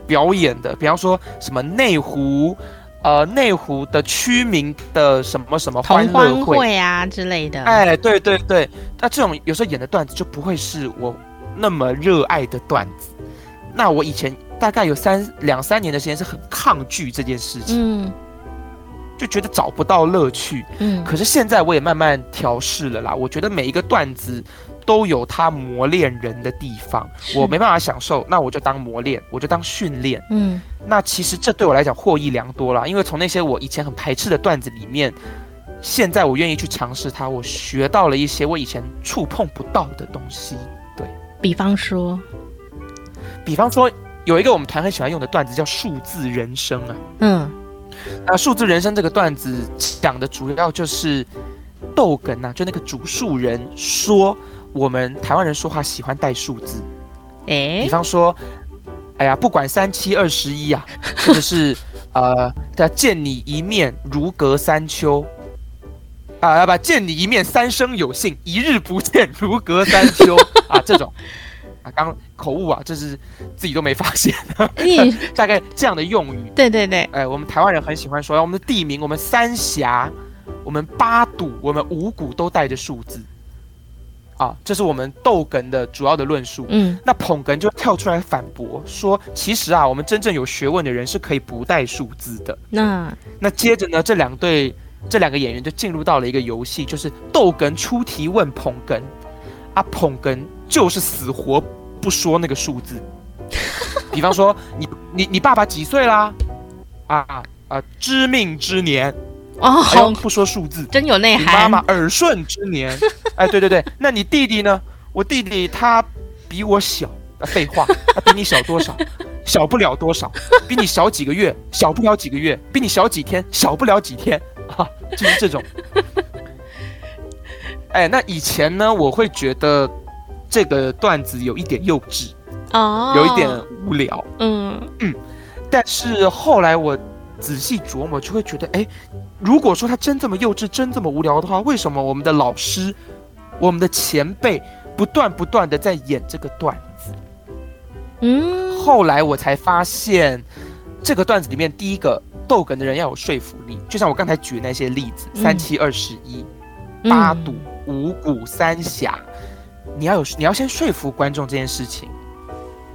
表演的。比方说什么内湖，呃，内湖的区民的什么什么欢乐会，会啊之类的。哎，对对对，那这种有时候演的段子就不会是我那么热爱的段子。那我以前大概有三两三年的时间是很抗拒这件事情。嗯。就觉得找不到乐趣，嗯，可是现在我也慢慢调试了啦。我觉得每一个段子都有它磨练人的地方，我没办法享受，那我就当磨练，我就当训练，嗯，那其实这对我来讲获益良多啦，因为从那些我以前很排斥的段子里面，现在我愿意去尝试它，我学到了一些我以前触碰不到的东西。对，比方说，比方说有一个我们团很喜欢用的段子叫数字人生啊，嗯。那数字人生这个段子讲的主要就是逗哏呐，就那个主数人说我们台湾人说话喜欢带数字，哎，比方说，哎呀，不管三七二十一啊，或者是呃，叫见你一面如隔三秋，啊，要不见你一面三生有幸，一日不见如隔三秋。啊，这种。啊，刚口误啊，这是自己都没发现。大概这样的用语，对对对，哎，我们台湾人很喜欢说，我们的地名，我们三峡，我们八堵，我们五谷都带着数字。啊，这是我们逗哏的主要的论述。嗯，那捧哏就跳出来反驳说，其实啊，我们真正有学问的人是可以不带数字的。那那接着呢，这两对这两个演员就进入到了一个游戏，就是逗哏出题问捧哏，啊，捧哏。就是死活不说那个数字，比方说 你你你爸爸几岁啦？啊啊，知命之年哦，好不说数字，真有内涵。妈妈耳顺之年，哎，对对对，那你弟弟呢？我弟弟他比我小，啊、废话，他比你小多少？小不了多少，比你小几个月，小不了几个月，比你小几天，小不了几天，啊，就是这种。哎，那以前呢，我会觉得。这个段子有一点幼稚，哦，有一点无聊，嗯。嗯，但是后来我仔细琢磨，就会觉得，哎，如果说他真这么幼稚，真这么无聊的话，为什么我们的老师、我们的前辈不断不断的在演这个段子？嗯，后来我才发现，这个段子里面第一个逗哏的人要有说服力，就像我刚才举的那些例子，三七二十一，八堵、五谷、三峡。你要有，你要先说服观众这件事情，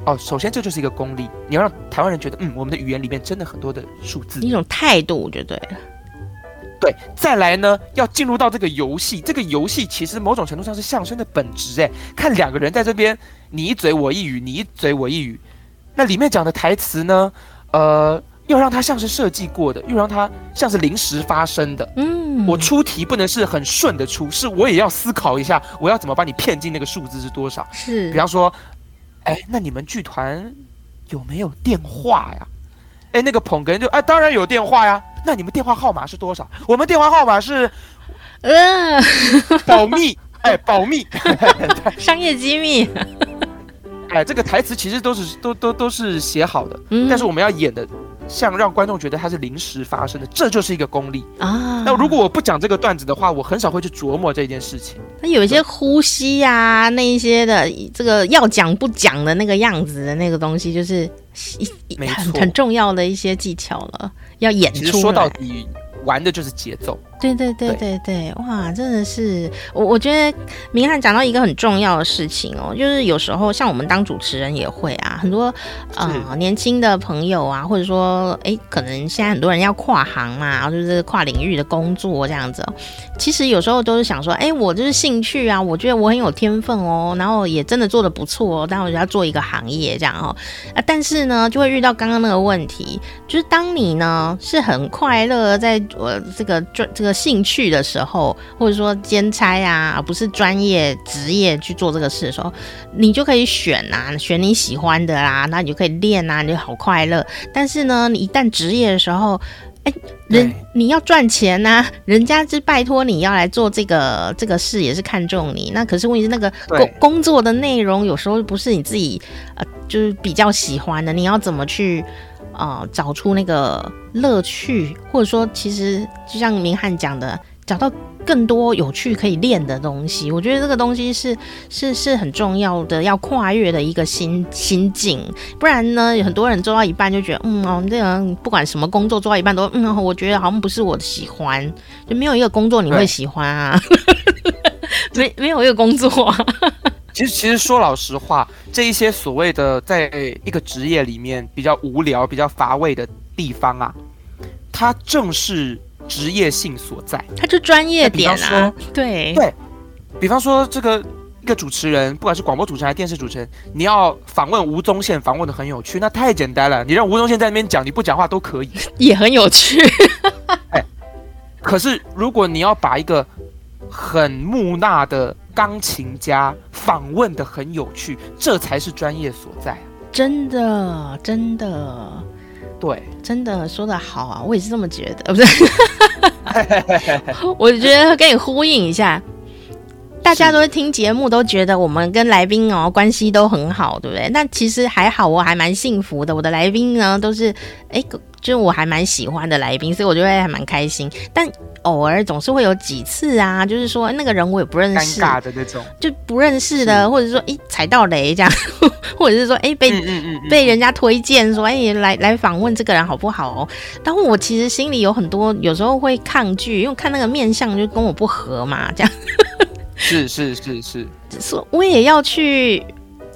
哦，首先这就是一个功力，你要让台湾人觉得，嗯，我们的语言里面真的很多的数字，一种态度就对了。对，再来呢，要进入到这个游戏，这个游戏其实某种程度上是相声的本质，哎，看两个人在这边你一嘴我一语，你一嘴我一语，那里面讲的台词呢，呃。又让它像是设计过的，又让它像是临时发生的。嗯，我出题不能是很顺的出，是我也要思考一下，我要怎么把你骗进那个数字是多少？是，比方说，哎，那你们剧团有没有电话呀？哎，那个捧哏就哎，当然有电话呀。那你们电话号码是多少？我们电话号码是，嗯，保密，哎，保密，商业机密。哎，这个台词其实都是都都都是写好的，嗯，但是我们要演的。像让观众觉得它是临时发生的，这就是一个功力啊。那如果我不讲这个段子的话，我很少会去琢磨这件事情。那有一些呼吸呀、啊，那一些的这个要讲不讲的那个样子的那个东西，就是一很很重要的一些技巧了，要演出。其实说到底，玩的就是节奏。对对对对。对，哇，真的是我我觉得明翰讲到一个很重要的事情哦，就是有时候像我们当主持人也会啊，很多呃年轻的朋友啊，或者说哎，可能现在很多人要跨行嘛，就是跨领域的工作这样子，其实有时候都是想说，哎，我就是兴趣啊，我觉得我很有天分哦，然后也真的做的不错哦，但我就要做一个行业这样哦，啊，但是呢，就会遇到刚刚那个问题，就是当你呢是很快乐在我这个这这个。兴趣的时候，或者说兼差啊，而不是专业职业去做这个事的时候，你就可以选啊，选你喜欢的啦，那你就可以练啊，你就好快乐。但是呢，你一旦职业的时候，哎，人你要赚钱呐、啊，人家是拜托你要来做这个这个事，也是看中你。那可是问题是那个工工作的内容有时候不是你自己呃，就是比较喜欢的，你要怎么去呃找出那个乐趣，或者说其实就像明翰讲的，找到。更多有趣可以练的东西，我觉得这个东西是是是很重要的，要跨越的一个心心境。不然呢，有很多人做到一半就觉得，嗯哦，这个不管什么工作做到一半都，嗯，我觉得好像不是我的喜欢，就没有一个工作你会喜欢啊，没没有一个工作啊。其实其实说老实话，这一些所谓的在一个职业里面比较无聊、比较乏味的地方啊，它正是。职业性所在，它就专业点啊，对对，比方说这个一个主持人，不管是广播主持人还是电视主持人，你要访问吴宗宪，访问的很有趣，那太简单了，你让吴宗宪在那边讲，你不讲话都可以，也很有趣。哎，可是如果你要把一个很木讷的钢琴家访问的很有趣，这才是专业所在，真的，真的。对，真的说的好啊，我也是这么觉得，不是？我觉得跟你呼应一下，大家都听节目都觉得我们跟来宾哦关系都很好，对不对？那其实还好，我还蛮幸福的。我的来宾呢都是哎。就是我还蛮喜欢的来宾，所以我觉得还蛮开心。但偶尔总是会有几次啊，就是说那个人我也不认识，尴尬的那种，就不认识的，或者说诶踩到雷这样，或者是说哎被嗯嗯嗯被人家推荐说哎来来访问这个人好不好哦？但我其实心里有很多有时候会抗拒，因为看那个面相就跟我不合嘛，这样。是是是是，说我也要去。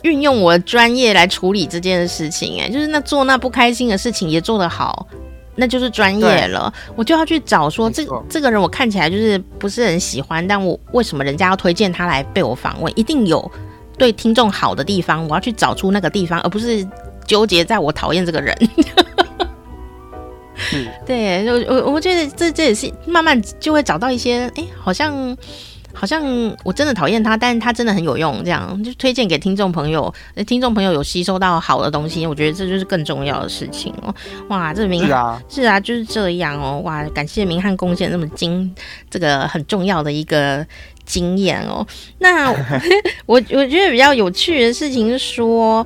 运用我的专业来处理这件事情，哎，就是那做那不开心的事情也做得好，那就是专业了。我就要去找说，这这个人我看起来就是不是很喜欢，但我为什么人家要推荐他来被我访问？一定有对听众好的地方，我要去找出那个地方，而不是纠结在我讨厌这个人。嗯，对，我我我觉得这这也是慢慢就会找到一些，哎，好像。好像我真的讨厌他，但是他真的很有用，这样就推荐给听众朋友。那听众朋友有吸收到好的东西，我觉得这就是更重要的事情哦。哇，这明是啊，是啊，就是这样哦。哇，感谢明翰贡献那么精，这个很重要的一个经验哦。那我 我觉得比较有趣的事情是说。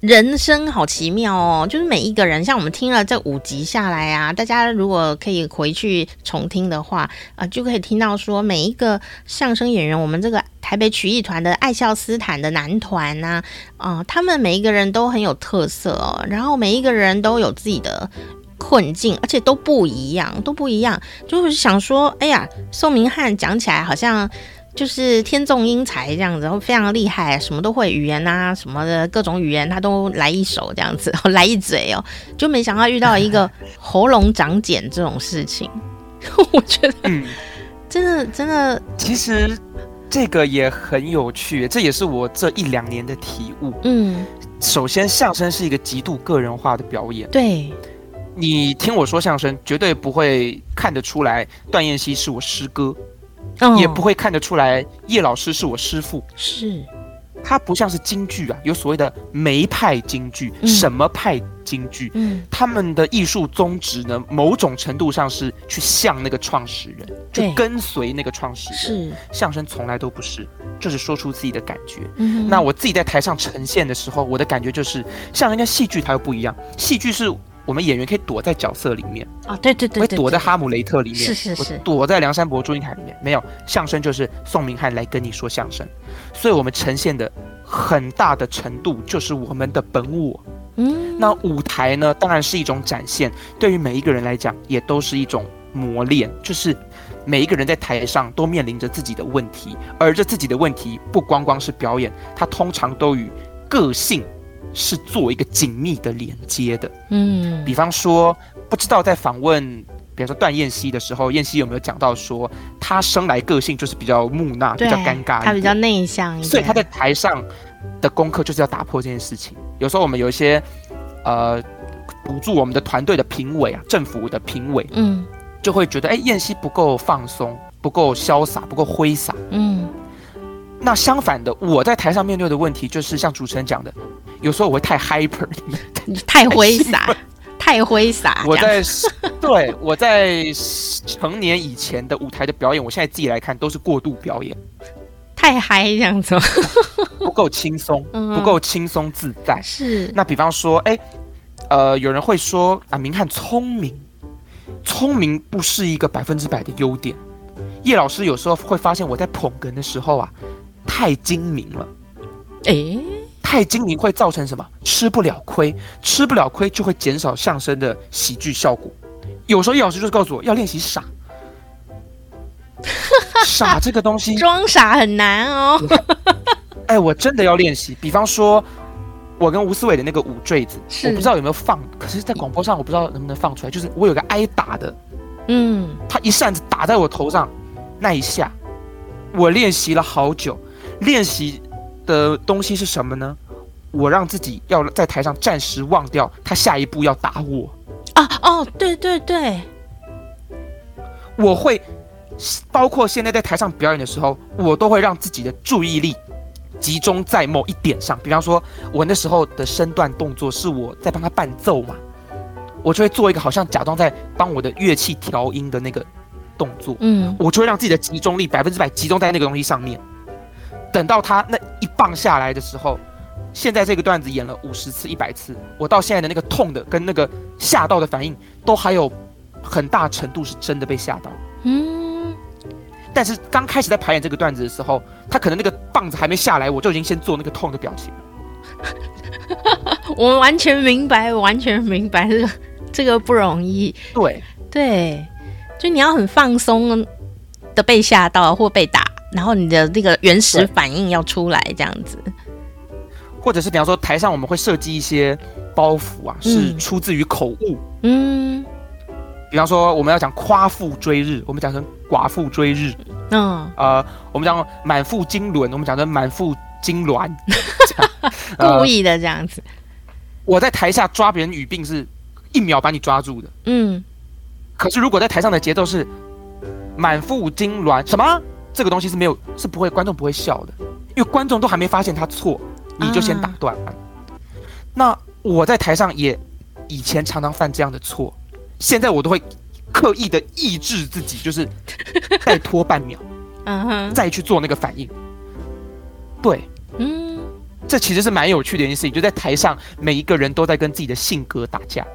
人生好奇妙哦，就是每一个人，像我们听了这五集下来啊，大家如果可以回去重听的话，啊、就可以听到说每一个相声演员，我们这个台北曲艺团的爱笑斯坦的男团呐，啊、他们每一个人都很有特色哦，然后每一个人都有自己的困境，而且都不一样，都不一样，就是想说，哎呀，宋明翰讲起来好像。就是天纵英才这样子，然后非常厉害，什么都会，语言啊什么的各种语言他都来一手这样子，来一嘴哦，就没想到遇到一个喉咙长茧这种事情，我觉得，嗯，真的真的，其实这个也很有趣，这也是我这一两年的体悟。嗯，首先相声是一个极度个人化的表演，对，你听我说相声，绝对不会看得出来段燕西是我师哥。也不会看得出来叶老师是我师傅，是，他不像是京剧啊，有所谓的梅派京剧，嗯、什么派京剧，嗯，他们的艺术宗旨呢，某种程度上是去向那个创始人，对。就跟随那个创始人，是，相声从来都不是，就是说出自己的感觉。嗯哼，那我自己在台上呈现的时候，我的感觉就是，像人家戏剧它又不一样，戏剧是。我们演员可以躲在角色里面啊，对对对，会躲在哈姆雷特里面，是是是，躲在梁山伯祝英台里面，没有相声就是宋明翰来跟你说相声，所以我们呈现的很大的程度就是我们的本我。嗯，那舞台呢，当然是一种展现，对于每一个人来讲，也都是一种磨练，就是每一个人在台上都面临着自己的问题，而这自己的问题不光光是表演，它通常都与个性。是做一个紧密的连接的，嗯，比方说，不知道在访问，比方说段燕希的时候，燕希有没有讲到说，他生来个性就是比较木讷，比较尴尬，他比较内向，所以他在台上的功课就是要打破这件事情。有时候我们有一些，呃，补助我们的团队的评委啊，政府的评委，嗯，就会觉得，哎，燕希不够放松，不够潇洒，不够挥洒，嗯。那相反的，我在台上面对的问题就是像主持人讲的，有时候我会太 hyper，太挥洒，太挥洒。我在对我在成年以前的舞台的表演，我现在自己来看都是过度表演，太嗨这样子，不够轻松，不够轻松自在。是。那比方说，哎，呃，有人会说啊，明翰聪明，聪明不是一个百分之百的优点。叶老师有时候会发现我在捧哏的时候啊，太精明了。诶，太精明会造成什么？吃不了亏，吃不了亏就会减少相声的喜剧效果。有时候叶老师就是告诉我要练习傻，傻这个东西装傻很难哦。哎，我真的要练习。比方说，我跟吴思伟的那个舞坠子，我不知道有没有放，可是在广播上我不知道能不能放出来。就是我有个挨打的，嗯，他一扇子打在我头上。那一下，我练习了好久，练习的东西是什么呢？我让自己要在台上暂时忘掉他下一步要打我。啊哦，对对对，我会包括现在在台上表演的时候，我都会让自己的注意力集中在某一点上。比方说，我那时候的身段动作是我在帮他伴奏嘛，我就会做一个好像假装在帮我的乐器调音的那个。动作，嗯，我就会让自己的集中力百分之百集中在那个东西上面。等到他那一棒下来的时候，现在这个段子演了五十次、一百次，我到现在的那个痛的跟那个吓到的反应，都还有很大程度是真的被吓到。嗯，但是刚开始在排演这个段子的时候，他可能那个棒子还没下来，我就已经先做那个痛的表情。我完全明白，完全明白，这个这个不容易。对对。就你要很放松的被吓到或被打，然后你的那个原始反应要出来，这样子。或者是比方说台上我们会设计一些包袱啊，是出自于口误。嗯。比方说我们要讲夸父追日，我们讲成寡妇追日。嗯。呃，我们讲满腹经纶，我们讲成满腹经缎。故意的这样子。我在台下抓别人语病是一秒把你抓住的。嗯。可是，如果在台上的节奏是满腹经缎，什么这个东西是没有，是不会，观众不会笑的，因为观众都还没发现他错，你就先打断。啊、那我在台上也以前常常犯这样的错，现在我都会刻意的抑制自己，就是 再拖半秒，嗯哼，再去做那个反应。对，嗯，这其实是蛮有趣的一件事情，就在台上每一个人都在跟自己的性格打架。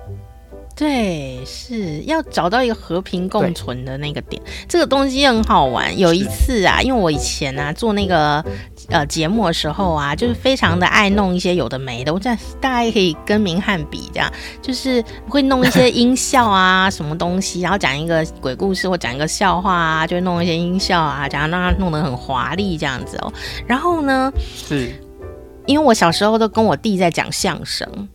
对，是要找到一个和平共存的那个点。这个东西很好玩。有一次啊，因为我以前啊做那个呃节目的时候啊，就是非常的爱弄一些有的没的。我这样大概可以跟明翰比，这样就是会弄一些音效啊，什么东西，然后讲一个鬼故事或讲一个笑话啊，就弄一些音效啊，讲让它弄得很华丽这样子哦。然后呢，是因为我小时候都跟我弟在讲相声。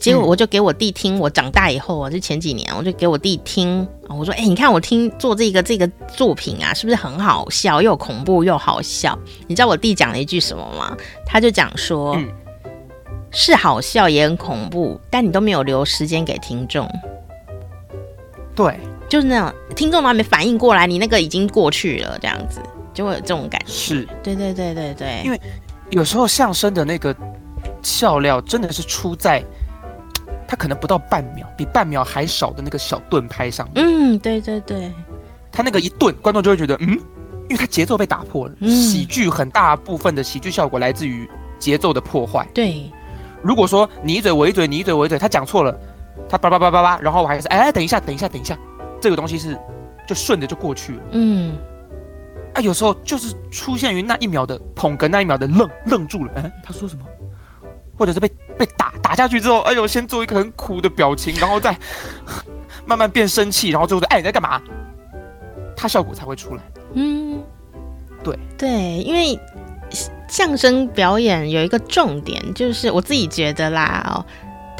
结果我就给我弟听，我长大以后啊，就前几年，我就给我弟听，我说：“哎、欸，你看我听做这个这个作品啊，是不是很好笑，又恐怖又好笑？”你知道我弟讲了一句什么吗？他就讲说：“嗯、是好笑也很恐怖，但你都没有留时间给听众。”对，就是那样，听众都还没反应过来，你那个已经过去了，这样子就会有这种感觉。是，对对对对对，因为有时候相声的那个笑料真的是出在。他可能不到半秒，比半秒还少的那个小盾拍上。嗯，对对对，他那个一顿，观众就会觉得，嗯，因为他节奏被打破了。嗯，喜剧很大部分的喜剧效果来自于节奏的破坏。对，如果说你一嘴我一嘴，你一嘴我一嘴，他讲错了，他叭叭叭叭叭，然后我还是哎，等一下，等一下，等一下，这个东西是就顺着就过去了。嗯，啊，有时候就是出现于那一秒的捧哏，那一秒的愣愣住了，哎，他说什么？或者是被被打打下去之后，哎呦，先做一个很苦的表情，然后再 慢慢变生气，然后最后说：“哎，你在干嘛？”它效果才会出来。嗯，对对，因为相声表演有一个重点，就是我自己觉得啦哦。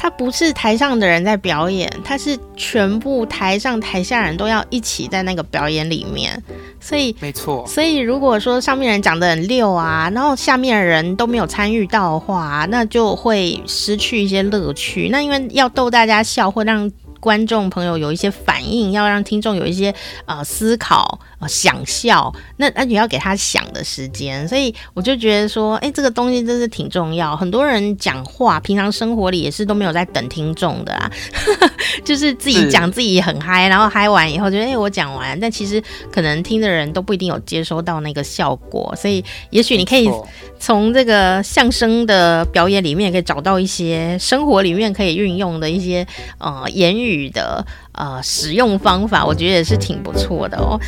他不是台上的人在表演，他是全部台上台下人都要一起在那个表演里面，所以没错。所以如果说上面人讲得很溜啊，然后下面的人都没有参与到的话，那就会失去一些乐趣。那因为要逗大家笑，或让观众朋友有一些反应，要让听众有一些呃思考，呃想笑，那那你要给他想的时间。所以我就觉得说，哎，这个东西真是挺重要。很多人讲话，平常生活里也是都没有在等听众的啊，就是自己讲自己很嗨，然后嗨完以后觉得，哎，我讲完，但其实可能听的人都不一定有接收到那个效果。所以也许你可以从这个相声的表演里面，可以找到一些生活里面可以运用的一些呃言语的呃使用方法，我觉得也是挺不错的哦。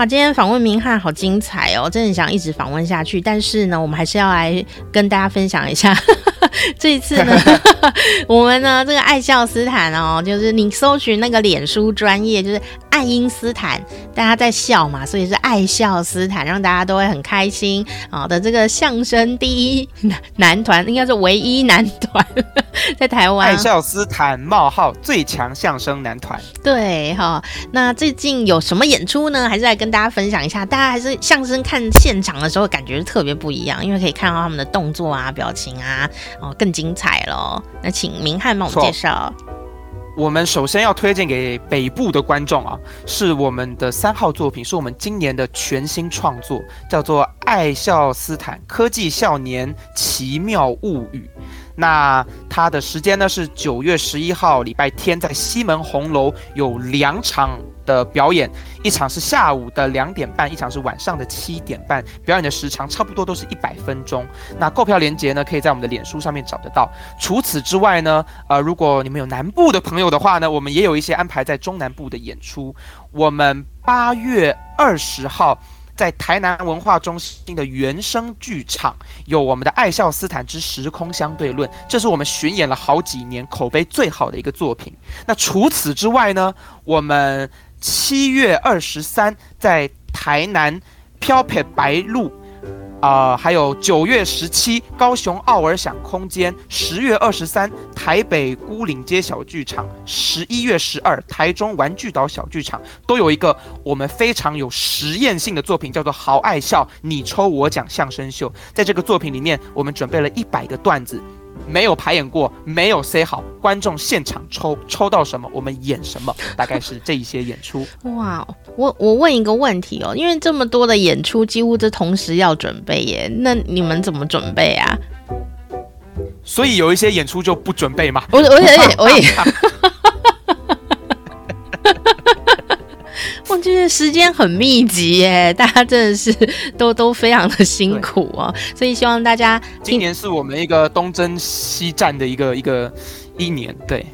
哇，今天访问明翰好精彩哦，真的想一直访问下去。但是呢，我们还是要来跟大家分享一下，这一次呢，我们呢这个爱笑斯坦哦，就是你搜寻那个脸书专业，就是。爱因斯坦，大家在笑嘛，所以是爱笑斯坦，让大家都会很开心啊的这个相声第一男团，应该是唯一男团 在台湾。爱笑斯坦冒号最强相声男团。对哈，那最近有什么演出呢？还是来大家分享一下。大家还是相声看现场的时候，感觉特别不一样，因为可以看到他们的动作啊、表情啊，哦，更精彩喽。那请明翰帮我介绍。我们首先要推荐给北部的观众啊，是我们的三号作品，是我们今年的全新创作，叫做《爱笑斯坦科技少年奇妙物语》。那它的时间呢是九月十一号礼拜天，在西门红楼有两场的表演，一场是下午的两点半，一场是晚上的七点半。表演的时长差不多都是一百分钟。那购票链接呢，可以在我们的脸书上面找得到。除此之外呢，呃，如果你们有南部的朋友的话呢，我们也有一些安排在中南部的演出。我们八月二十号。在台南文化中心的原声剧场，有我们的《爱笑斯坦之时空相对论》，这是我们巡演了好几年、口碑最好的一个作品。那除此之外呢，我们七月二十三在台南飘撇白鹭。啊、呃，还有九月十七，高雄奥尔想空间；十月二十三，台北牯岭街小剧场；十一月十二，台中玩具岛小剧场，都有一个我们非常有实验性的作品，叫做《好爱笑你抽我讲相声秀》。在这个作品里面，我们准备了一百个段子。没有排演过，没有 say 好，观众现场抽抽到什么，我们演什么，大概是这一些演出。哇，我我问一个问题哦，因为这么多的演出，几乎是同时要准备耶，那你们怎么准备啊？所以有一些演出就不准备嘛。我我也我也。我觉得时间很密集耶，大家真的是都都非常的辛苦哦，所以希望大家今年是我们一个东征西战的一个一个一年，对，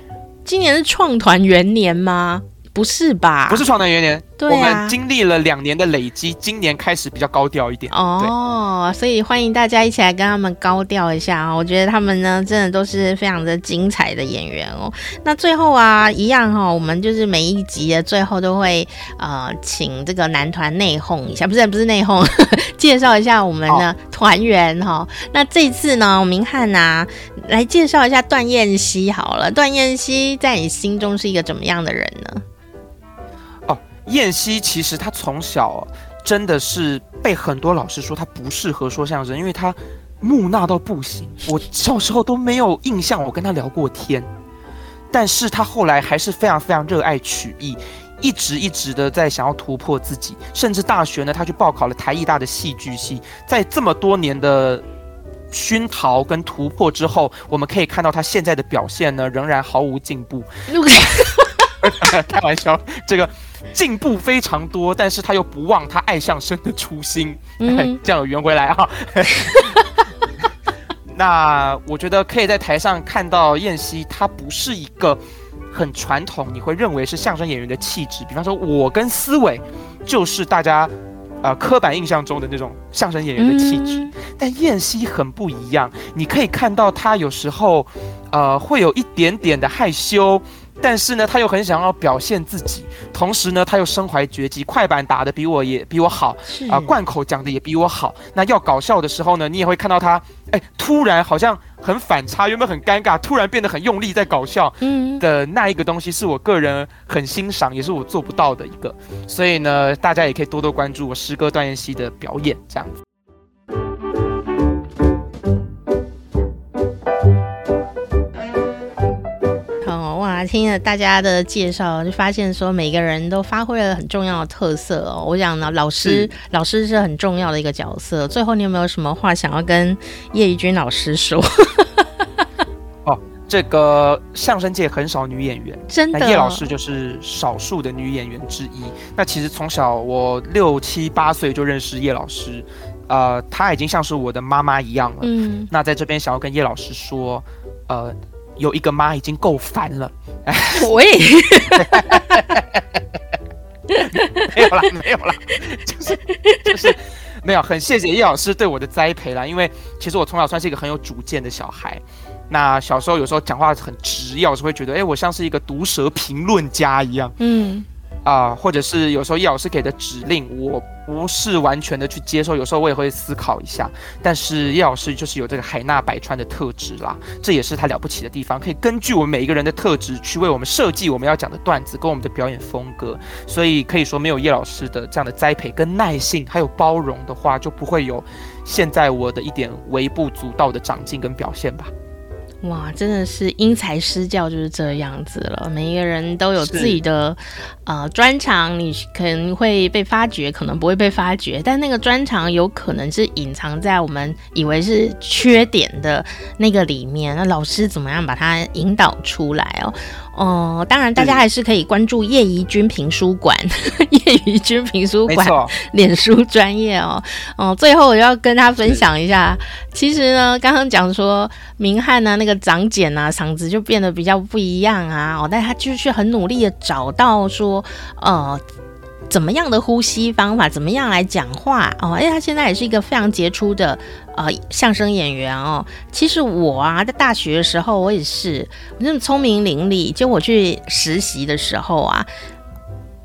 今年是创团元年吗？不是吧？不是创团元年。对啊，我们经历了两年的累积，今年开始比较高调一点哦，所以欢迎大家一起来跟他们高调一下啊！我觉得他们呢，真的都是非常的精彩的演员哦。那最后啊，一样哈、哦，我们就是每一集的最后都会呃，请这个男团内讧一下，不是不是内讧，介绍一下我们的团员哈、哦。那这次呢，明翰啊，来介绍一下段彦希好了。段彦希在你心中是一个怎么样的人呢？彦希其实他从小真的是被很多老师说他不适合说相声，因为他木讷到不行。我小时候都没有印象我跟他聊过天，但是他后来还是非常非常热爱曲艺，一直一直的在想要突破自己，甚至大学呢，他去报考了台艺大的戏剧系。在这么多年的熏陶跟突破之后，我们可以看到他现在的表现呢，仍然毫无进步。开玩笑，这个。进步非常多，但是他又不忘他爱相声的初心，嗯、这样圆回来啊。那我觉得可以在台上看到燕西，他不是一个很传统，你会认为是相声演员的气质。比方说，我跟思维就是大家呃刻板印象中的那种相声演员的气质，嗯、但燕西很不一样。你可以看到他有时候呃会有一点点的害羞。但是呢，他又很想要表现自己，同时呢，他又身怀绝技，快板打得比我也比我好，啊、呃，贯口讲的也比我好。那要搞笑的时候呢，你也会看到他，哎，突然好像很反差，原本很尴尬，突然变得很用力在搞笑，嗯的那一个东西，是我个人很欣赏，也是我做不到的一个。所以呢，大家也可以多多关注我师哥段彦希的表演，这样子。听了大家的介绍，就发现说每个人都发挥了很重要的特色哦。我想呢，老师老师是很重要的一个角色。最后，你有没有什么话想要跟叶怡君老师说？哦，这个相声界很少女演员，真的，叶老师就是少数的女演员之一。那其实从小我六七八岁就认识叶老师，呃，她已经像是我的妈妈一样了。嗯，那在这边想要跟叶老师说，呃。有一个妈已经够烦了，我也 没有啦，没有啦，就是就是没有，很谢谢叶老师对我的栽培啦。因为其实我从小算是一个很有主见的小孩，那小时候有时候讲话很直，叶老师会觉得，哎，我像是一个毒舌评论家一样，嗯。啊、或者是有时候叶老师给的指令，我不是完全的去接受，有时候我也会思考一下。但是叶老师就是有这个海纳百川的特质啦，这也是他了不起的地方，可以根据我们每一个人的特质去为我们设计我们要讲的段子跟我们的表演风格。所以可以说，没有叶老师的这样的栽培跟耐性，还有包容的话，就不会有现在我的一点微不足道的长进跟表现吧。哇，真的是因材施教就是这样子了。每一个人都有自己的呃专长，你可能会被发掘，可能不会被发掘，但那个专长有可能是隐藏在我们以为是缺点的那个里面。那老师怎么样把它引导出来哦？哦、呃，当然，大家还是可以关注叶怡君评书馆，叶怡君评书馆，脸书专业哦。哦、呃，最后我要跟他分享一下，其实呢，刚刚讲说明翰呢，那个长茧啊，嗓子就变得比较不一样啊。哦，但他就是很努力的找到说，呃。怎么样的呼吸方法？怎么样来讲话哦？哎，他现在也是一个非常杰出的呃相声演员哦。其实我啊，在大学的时候，我也是我那么聪明伶俐。就我去实习的时候啊，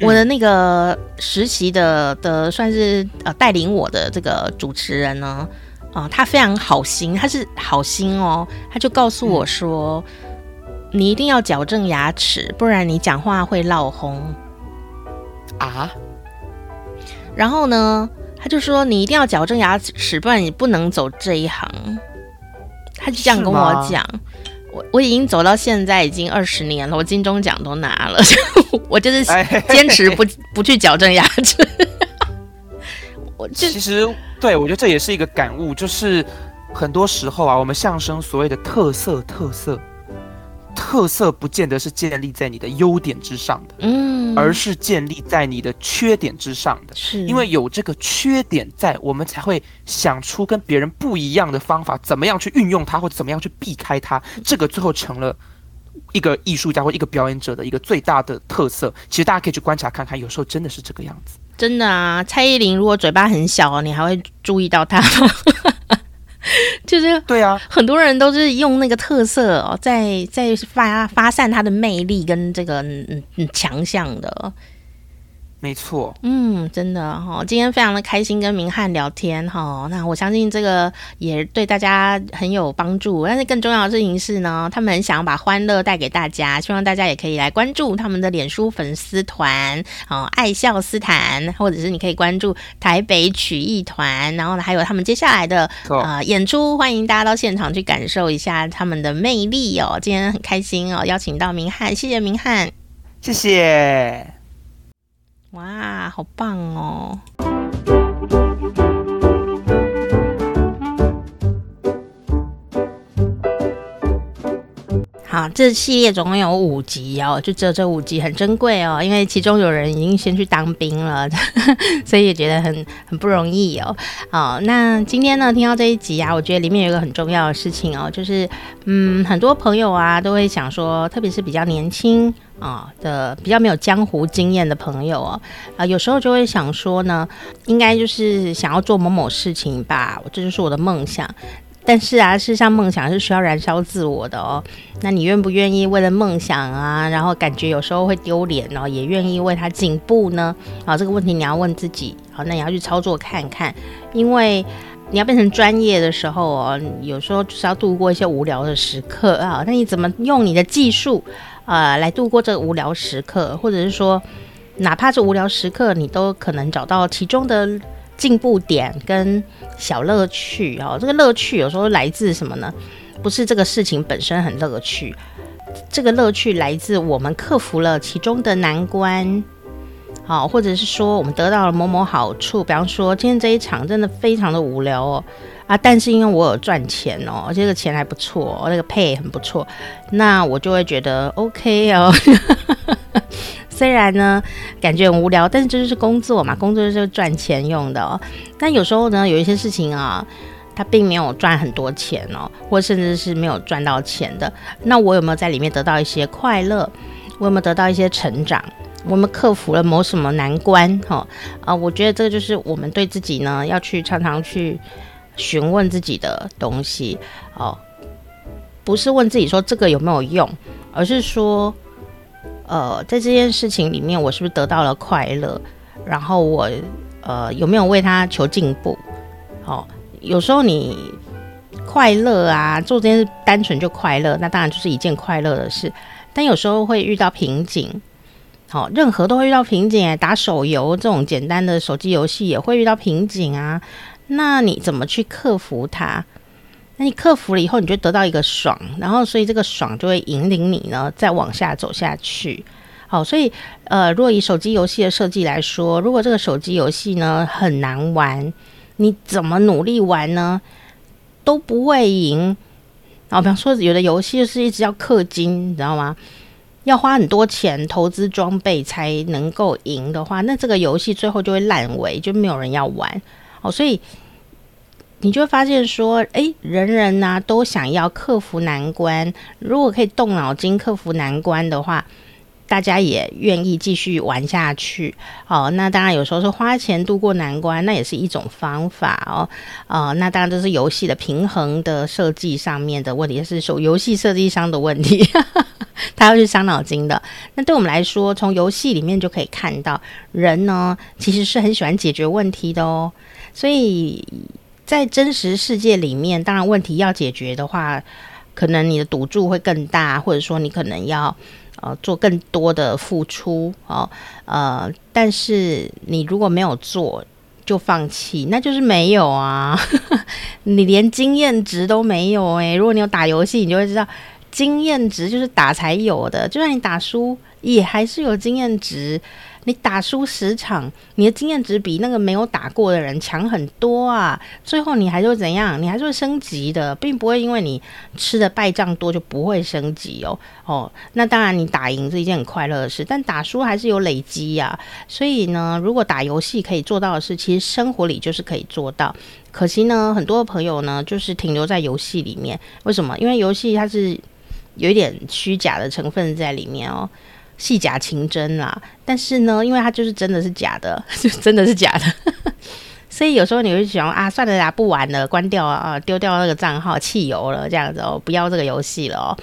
我的那个实习的的算是呃带领我的这个主持人呢，啊、呃，他非常好心，他是好心哦，他就告诉我说，嗯、你一定要矫正牙齿，不然你讲话会落红。啊，然后呢，他就说你一定要矫正牙齿，不然你不能走这一行。他就这样跟我讲，我我已经走到现在已经二十年了，我金钟奖都拿了，我就是坚持不不去矫正牙齿。我就其实对我觉得这也是一个感悟，就是很多时候啊，我们相声所谓的特色特色。特色不见得是建立在你的优点之上的，嗯，而是建立在你的缺点之上的。是因为有这个缺点在，我们才会想出跟别人不一样的方法，怎么样去运用它，或者怎么样去避开它。这个最后成了一个艺术家或一个表演者的一个最大的特色。其实大家可以去观察看看，有时候真的是这个样子。真的啊，蔡依林如果嘴巴很小，你还会注意到她吗？就是对啊，很多人都是用那个特色哦，在在发发散他的魅力跟这个嗯嗯强项的。没错，嗯，真的哈，今天非常的开心跟明翰聊天哈，那我相信这个也对大家很有帮助。但是更重要的事情是呢，他们想要把欢乐带给大家，希望大家也可以来关注他们的脸书粉丝团哦，爱笑斯坦，或者是你可以关注台北曲艺团，然后呢还有他们接下来的呃演出，欢迎大家到现场去感受一下他们的魅力哦。今天很开心哦，邀请到明翰，谢谢明翰，谢谢。哇，好棒哦！好，这系列总共有五集哦，就只有这五集很珍贵哦，因为其中有人已经先去当兵了，所以也觉得很很不容易哦。好，那今天呢，听到这一集啊，我觉得里面有一个很重要的事情哦，就是嗯，很多朋友啊都会想说，特别是比较年轻。啊、的比较没有江湖经验的朋友哦，啊、有时候就会想说呢，应该就是想要做某某事情吧，这就是我的梦想。但是啊，事实上梦想是需要燃烧自我的哦。那你愿不愿意为了梦想啊，然后感觉有时候会丢脸哦，也愿意为他进步呢？好，这个问题你要问自己。好，那你要去操作看看，因为你要变成专业的时候哦，有时候就是要度过一些无聊的时刻啊。那你怎么用你的技术啊、来度过这个无聊时刻，或者是说，哪怕是无聊时刻，你都可能找到其中的。进步点跟小乐趣哦，这个乐趣有时候来自什么呢？不是这个事情本身很乐趣，这个乐趣来自我们克服了其中的难关，好，或者是说我们得到了某某好处。比方说今天这一场真的非常的无聊哦，啊，但是因为我有赚钱哦，而且这个钱还不错，那个配也很不错，那我就会觉得 OK 哦。虽然呢，感觉很无聊，但是这就是工作嘛，工作就是赚钱用的哦。但有时候呢，有一些事情啊，它并没有赚很多钱哦，或甚至是没有赚到钱的。那我有没有在里面得到一些快乐？我有没有得到一些成长？我们克服了某什么难关？哈啊，我觉得这个就是我们对自己呢，要去常常去询问自己的东西哦，不是问自己说这个有没有用，而是说。呃，在这件事情里面，我是不是得到了快乐？然后我呃有没有为他求进步？哦，有时候你快乐啊，做这件事单纯就快乐，那当然就是一件快乐的事。但有时候会遇到瓶颈，好、哦，任何都会遇到瓶颈。打手游这种简单的手机游戏也会遇到瓶颈啊。那你怎么去克服它？那你克服了以后，你就得到一个爽，然后所以这个爽就会引领你呢，再往下走下去。好，所以呃，如果以手机游戏的设计来说，如果这个手机游戏呢很难玩，你怎么努力玩呢都不会赢。好，比方说有的游戏就是一直要氪金，你知道吗？要花很多钱投资装备才能够赢的话，那这个游戏最后就会烂尾，就没有人要玩。好，所以。你就会发现说，诶，人人呢、都想要克服难关。如果可以动脑筋克服难关的话，大家也愿意继续玩下去。哦，那当然有时候是花钱度过难关，那也是一种方法哦。哦，那当然这是游戏的平衡的设计上面的问题，是说游戏设计商的问题，他要去伤脑筋的。那对我们来说，从游戏里面就可以看到，人呢其实是很喜欢解决问题的哦，所以。在真实世界里面，当然问题要解决的话，可能你的赌注会更大，或者说你可能要呃做更多的付出哦，呃，但是你如果没有做就放弃，那就是没有啊，你连经验值都没有诶、如果你有打游戏，你就会知道经验值就是打才有的，就算你打输也还是有经验值。你打输十场，你的经验值比那个没有打过的人强很多啊！最后你还是会怎样？你还是会升级的，并不会因为你吃的败仗多就不会升级哦。哦，那当然你打赢是一件很快乐的事，但打输还是有累积呀。所以呢，如果打游戏可以做到的事，其实生活里就是可以做到。可惜呢，很多朋友呢就是停留在游戏里面。为什么？因为游戏它是有一点虚假的成分在里面哦。戏假情真啦，但是呢，因为它就是真的是假的，就真的是假的，所以有时候你会想啊，算了啦，不玩了，关掉啊，丢掉那个账号，弃游了，这样子哦，不要这个游戏了哦，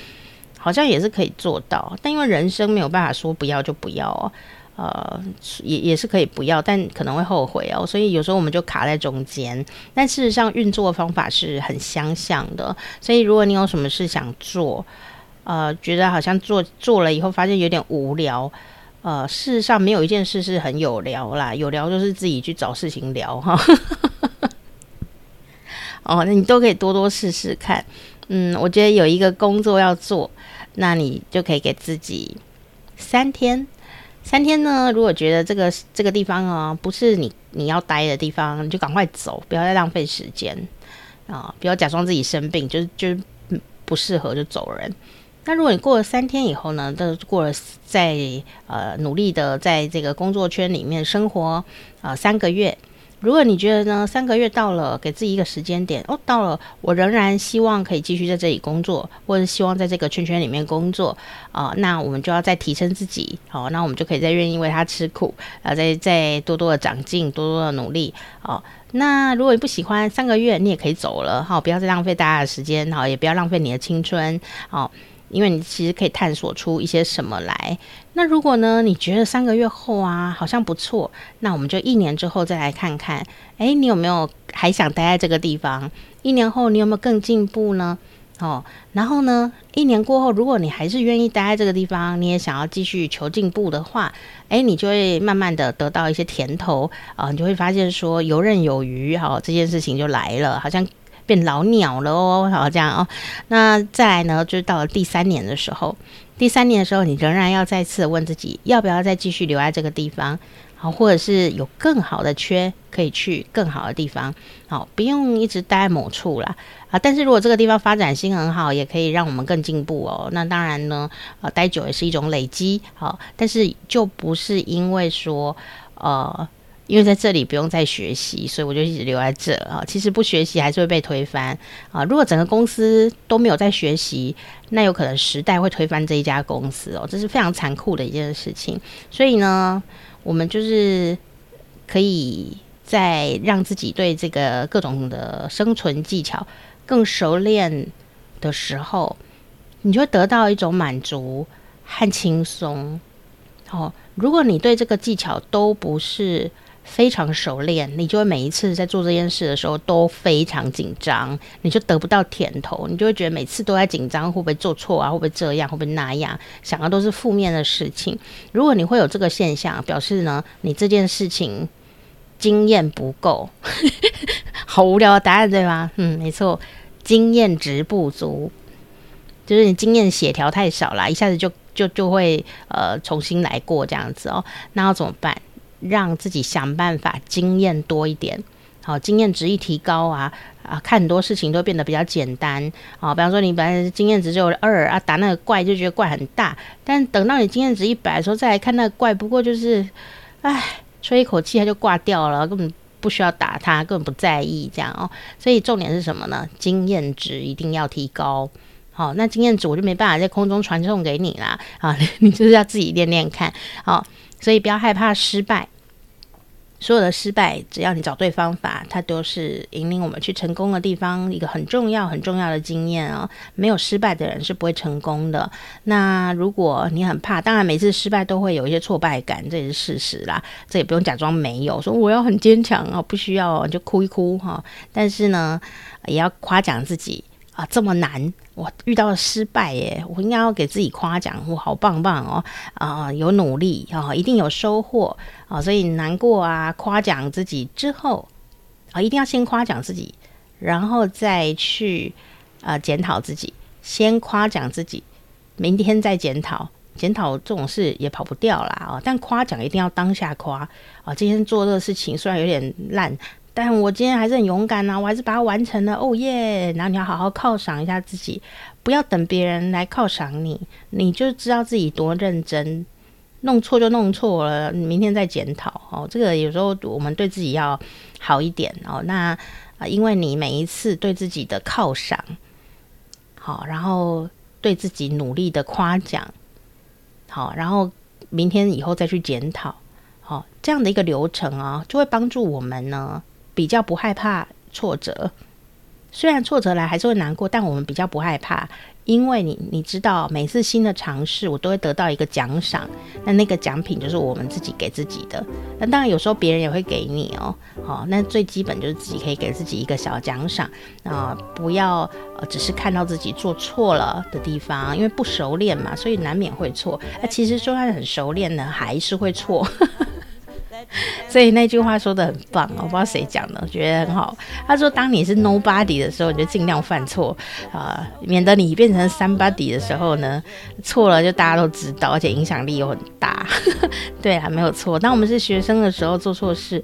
好像也是可以做到，但因为人生没有办法说不要就不要哦，呃，也也是可以不要，但可能会后悔哦，所以有时候我们就卡在中间，但事实上运作方法是很相像的，所以如果你有什么事想做。呃，觉得好像做做了以后，发现有点无聊。呃，事实上没有一件事是很有聊啦，有聊就是自己去找事情聊哈。哦，那你都可以多多试试看。嗯，我觉得有一个工作要做，那你就可以给自己三天。三天呢，如果觉得这个这个地方啊，不是你你要待的地方，你就赶快走，不要再浪费时间啊，不要假装自己生病，就是就是不适合就走人。那如果你过了三天以后呢，都过了在呃努力的在这个工作圈里面生活呃三个月，如果你觉得呢，三个月到了，给自己一个时间点哦，到了，我仍然希望可以继续在这里工作，或者希望在这个圈圈里面工作啊、那我们就要再提升自己，好、哦，那我们就可以再愿意为他吃苦，啊，再再多多的长进，多多的努力，哦，那如果你不喜欢三个月，你也可以走了，好、哦，不要再浪费大家的时间，好、哦，也不要浪费你的青春，好、因为你其实可以探索出一些什么来。那如果呢，你觉得三个月后啊，好像不错，那我们就一年之后再来看看，诶，你有没有还想待在这个地方？一年后你有没有更进步呢？哦，然后呢，一年过后，如果你还是愿意待在这个地方，你也想要继续求进步的话，诶，你就会慢慢的得到一些甜头啊、你就会发现说游刃有余，好、这件事情就来了，好像。变老鸟了哦，好这样哦。那再来呢，就是到了第三年的时候，第三年的时候，你仍然要再次问自己，要不要再继续留在这个地方，好，或者是有更好的缺可以去更好的地方，好，不用一直待在某处啦。啊。但是如果这个地方发展性很好，也可以让我们更进步哦。那当然呢，呃，待久也是一种累积，好，但是就不是因为说，呃。因为在这里不用再学习，所以我就一直留在这啊。其实不学习还是会被推翻啊。如果整个公司都没有在学习，那有可能时代会推翻这一家公司哦。这是非常残酷的一件事情。所以呢，我们就是可以在让自己对这个各种的生存技巧更熟练的时候，你就会得到一种满足和轻松。哦，如果你对这个技巧都不是非常熟练，你就会每一次在做这件事的时候都非常紧张，你就得不到甜头，你就会觉得每次都在紧张，会不会做错啊？会不会这样？会不会那样？想的都是负面的事情。如果你会有这个现象，表示呢，你这件事情经验不够，好无聊的答案对吗？嗯，没错，经验值不足，就是你经验血条太少了，一下子就就就会呃重新来过这样子哦。那要怎么办？让自己想办法经验多一点，好，经验值一提高啊啊，看很多事情都变得比较简单啊。比方说，你本来经验值只有二啊，打那个怪就觉得怪很大，但等到你经验值一百的时候再来看那个怪，不过就是，唉，吹一口气它就挂掉了，根本不需要打它，根本不在意这样哦。所以重点是什么呢？经验值一定要提高。好，那经验值我就没办法在空中传送给你啦啊，你就是要自己练练看，好。所以不要害怕失败，所有的失败，只要你找对方法，它都是引领我们去成功的地方，一个很重要很重要的经验哦。没有失败的人是不会成功的。那如果你很怕，当然每次失败都会有一些挫败感，这也是事实啦。这也不用假装没有，说我要很坚强哦，不需要就哭一哭哈。但是呢，也要夸奖自己。啊，这么难！我遇到了失败耶，我应该要给自己夸奖，我好棒棒哦！啊，有努力啊，一定有收获啊！所以难过啊，夸奖自己之后啊，一定要先夸奖自己，然后再去啊检讨自己。先夸奖自己，明天再检讨。检讨这种事也跑不掉啦啊！但夸奖一定要当下夸啊！今天做这个事情虽然有点烂。但我今天还是很勇敢呐、我还是把它完成了，哦耶！然后你要好好犒赏一下自己，不要等别人来犒赏你，你就知道自己多认真，弄错就弄错了，你明天再检讨哦。这个有时候我们对自己要好一点哦。那啊，因为你每一次对自己的犒赏，好，然后对自己努力的夸奖，好，然后明天以后再去检讨，好，这样的一个流程啊，就会帮助我们呢。比较不害怕挫折，虽然挫折来还是会难过，但我们比较不害怕，因为你你知道，每次新的尝试，我都会得到一个奖赏，那那个奖品就是我们自己给自己的。那当然有时候别人也会给你哦，好，那最基本就是自己可以给自己一个小奖赏啊，不要呃只是看到自己做错了的地方，因为不熟练嘛，所以难免会错。那其实就算很熟练呢，还是会错。所以那句话说得很棒，我不知道谁讲的，我觉得很好。他说：“当你是 nobody 的时候，你就尽量犯错啊，免得你变成 somebody 的时候呢，错了就大家都知道，而且影响力又很大。”对啊，没有错。当我们是学生的时候做错事，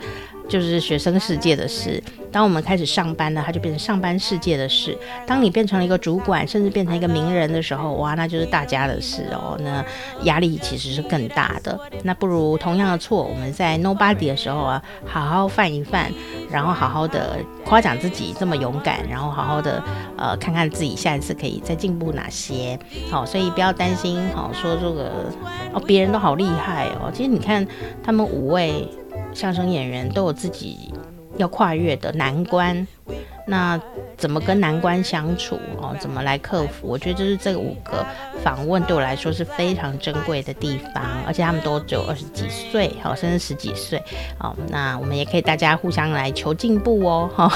就是学生世界的事。当我们开始上班呢，它就变成上班世界的事。当你变成了一个主管，甚至变成一个名人的时候，哇，那就是大家的事哦。那压力其实是更大的。那不如同样的错，我们在 nobody 的时候啊，好好犯一犯，然后好好的夸奖自己这么勇敢，然后好好的呃看看自己下一次可以再进步哪些。好，所以不要担心，好说这个哦，别人都好厉害哦。其实你看他们五位。相声演员都有自己要跨越的难关，那怎么跟难关相处哦？怎么来克服？我觉得这是这五个访问对我来说是非常珍贵的地方，而且他们都只有二十几岁，好，甚至十几岁，好，那我们也可以大家互相来求进步哦，哈。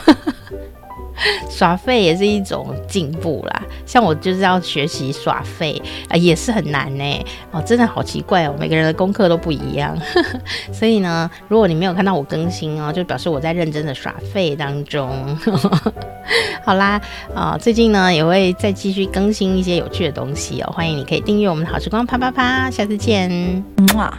耍废也是一种进步啦，像我就是要学习耍废啊，也是很难呢。哦，真的好奇怪哦，每个人的功课都不一样。所以呢，如果你没有看到我更新哦，就表示我在认真的耍废当中。好啦，啊、哦，最近呢也会再继续更新一些有趣的东西哦，欢迎你可以订阅我们的好时光啪啪啪，下次见。哇。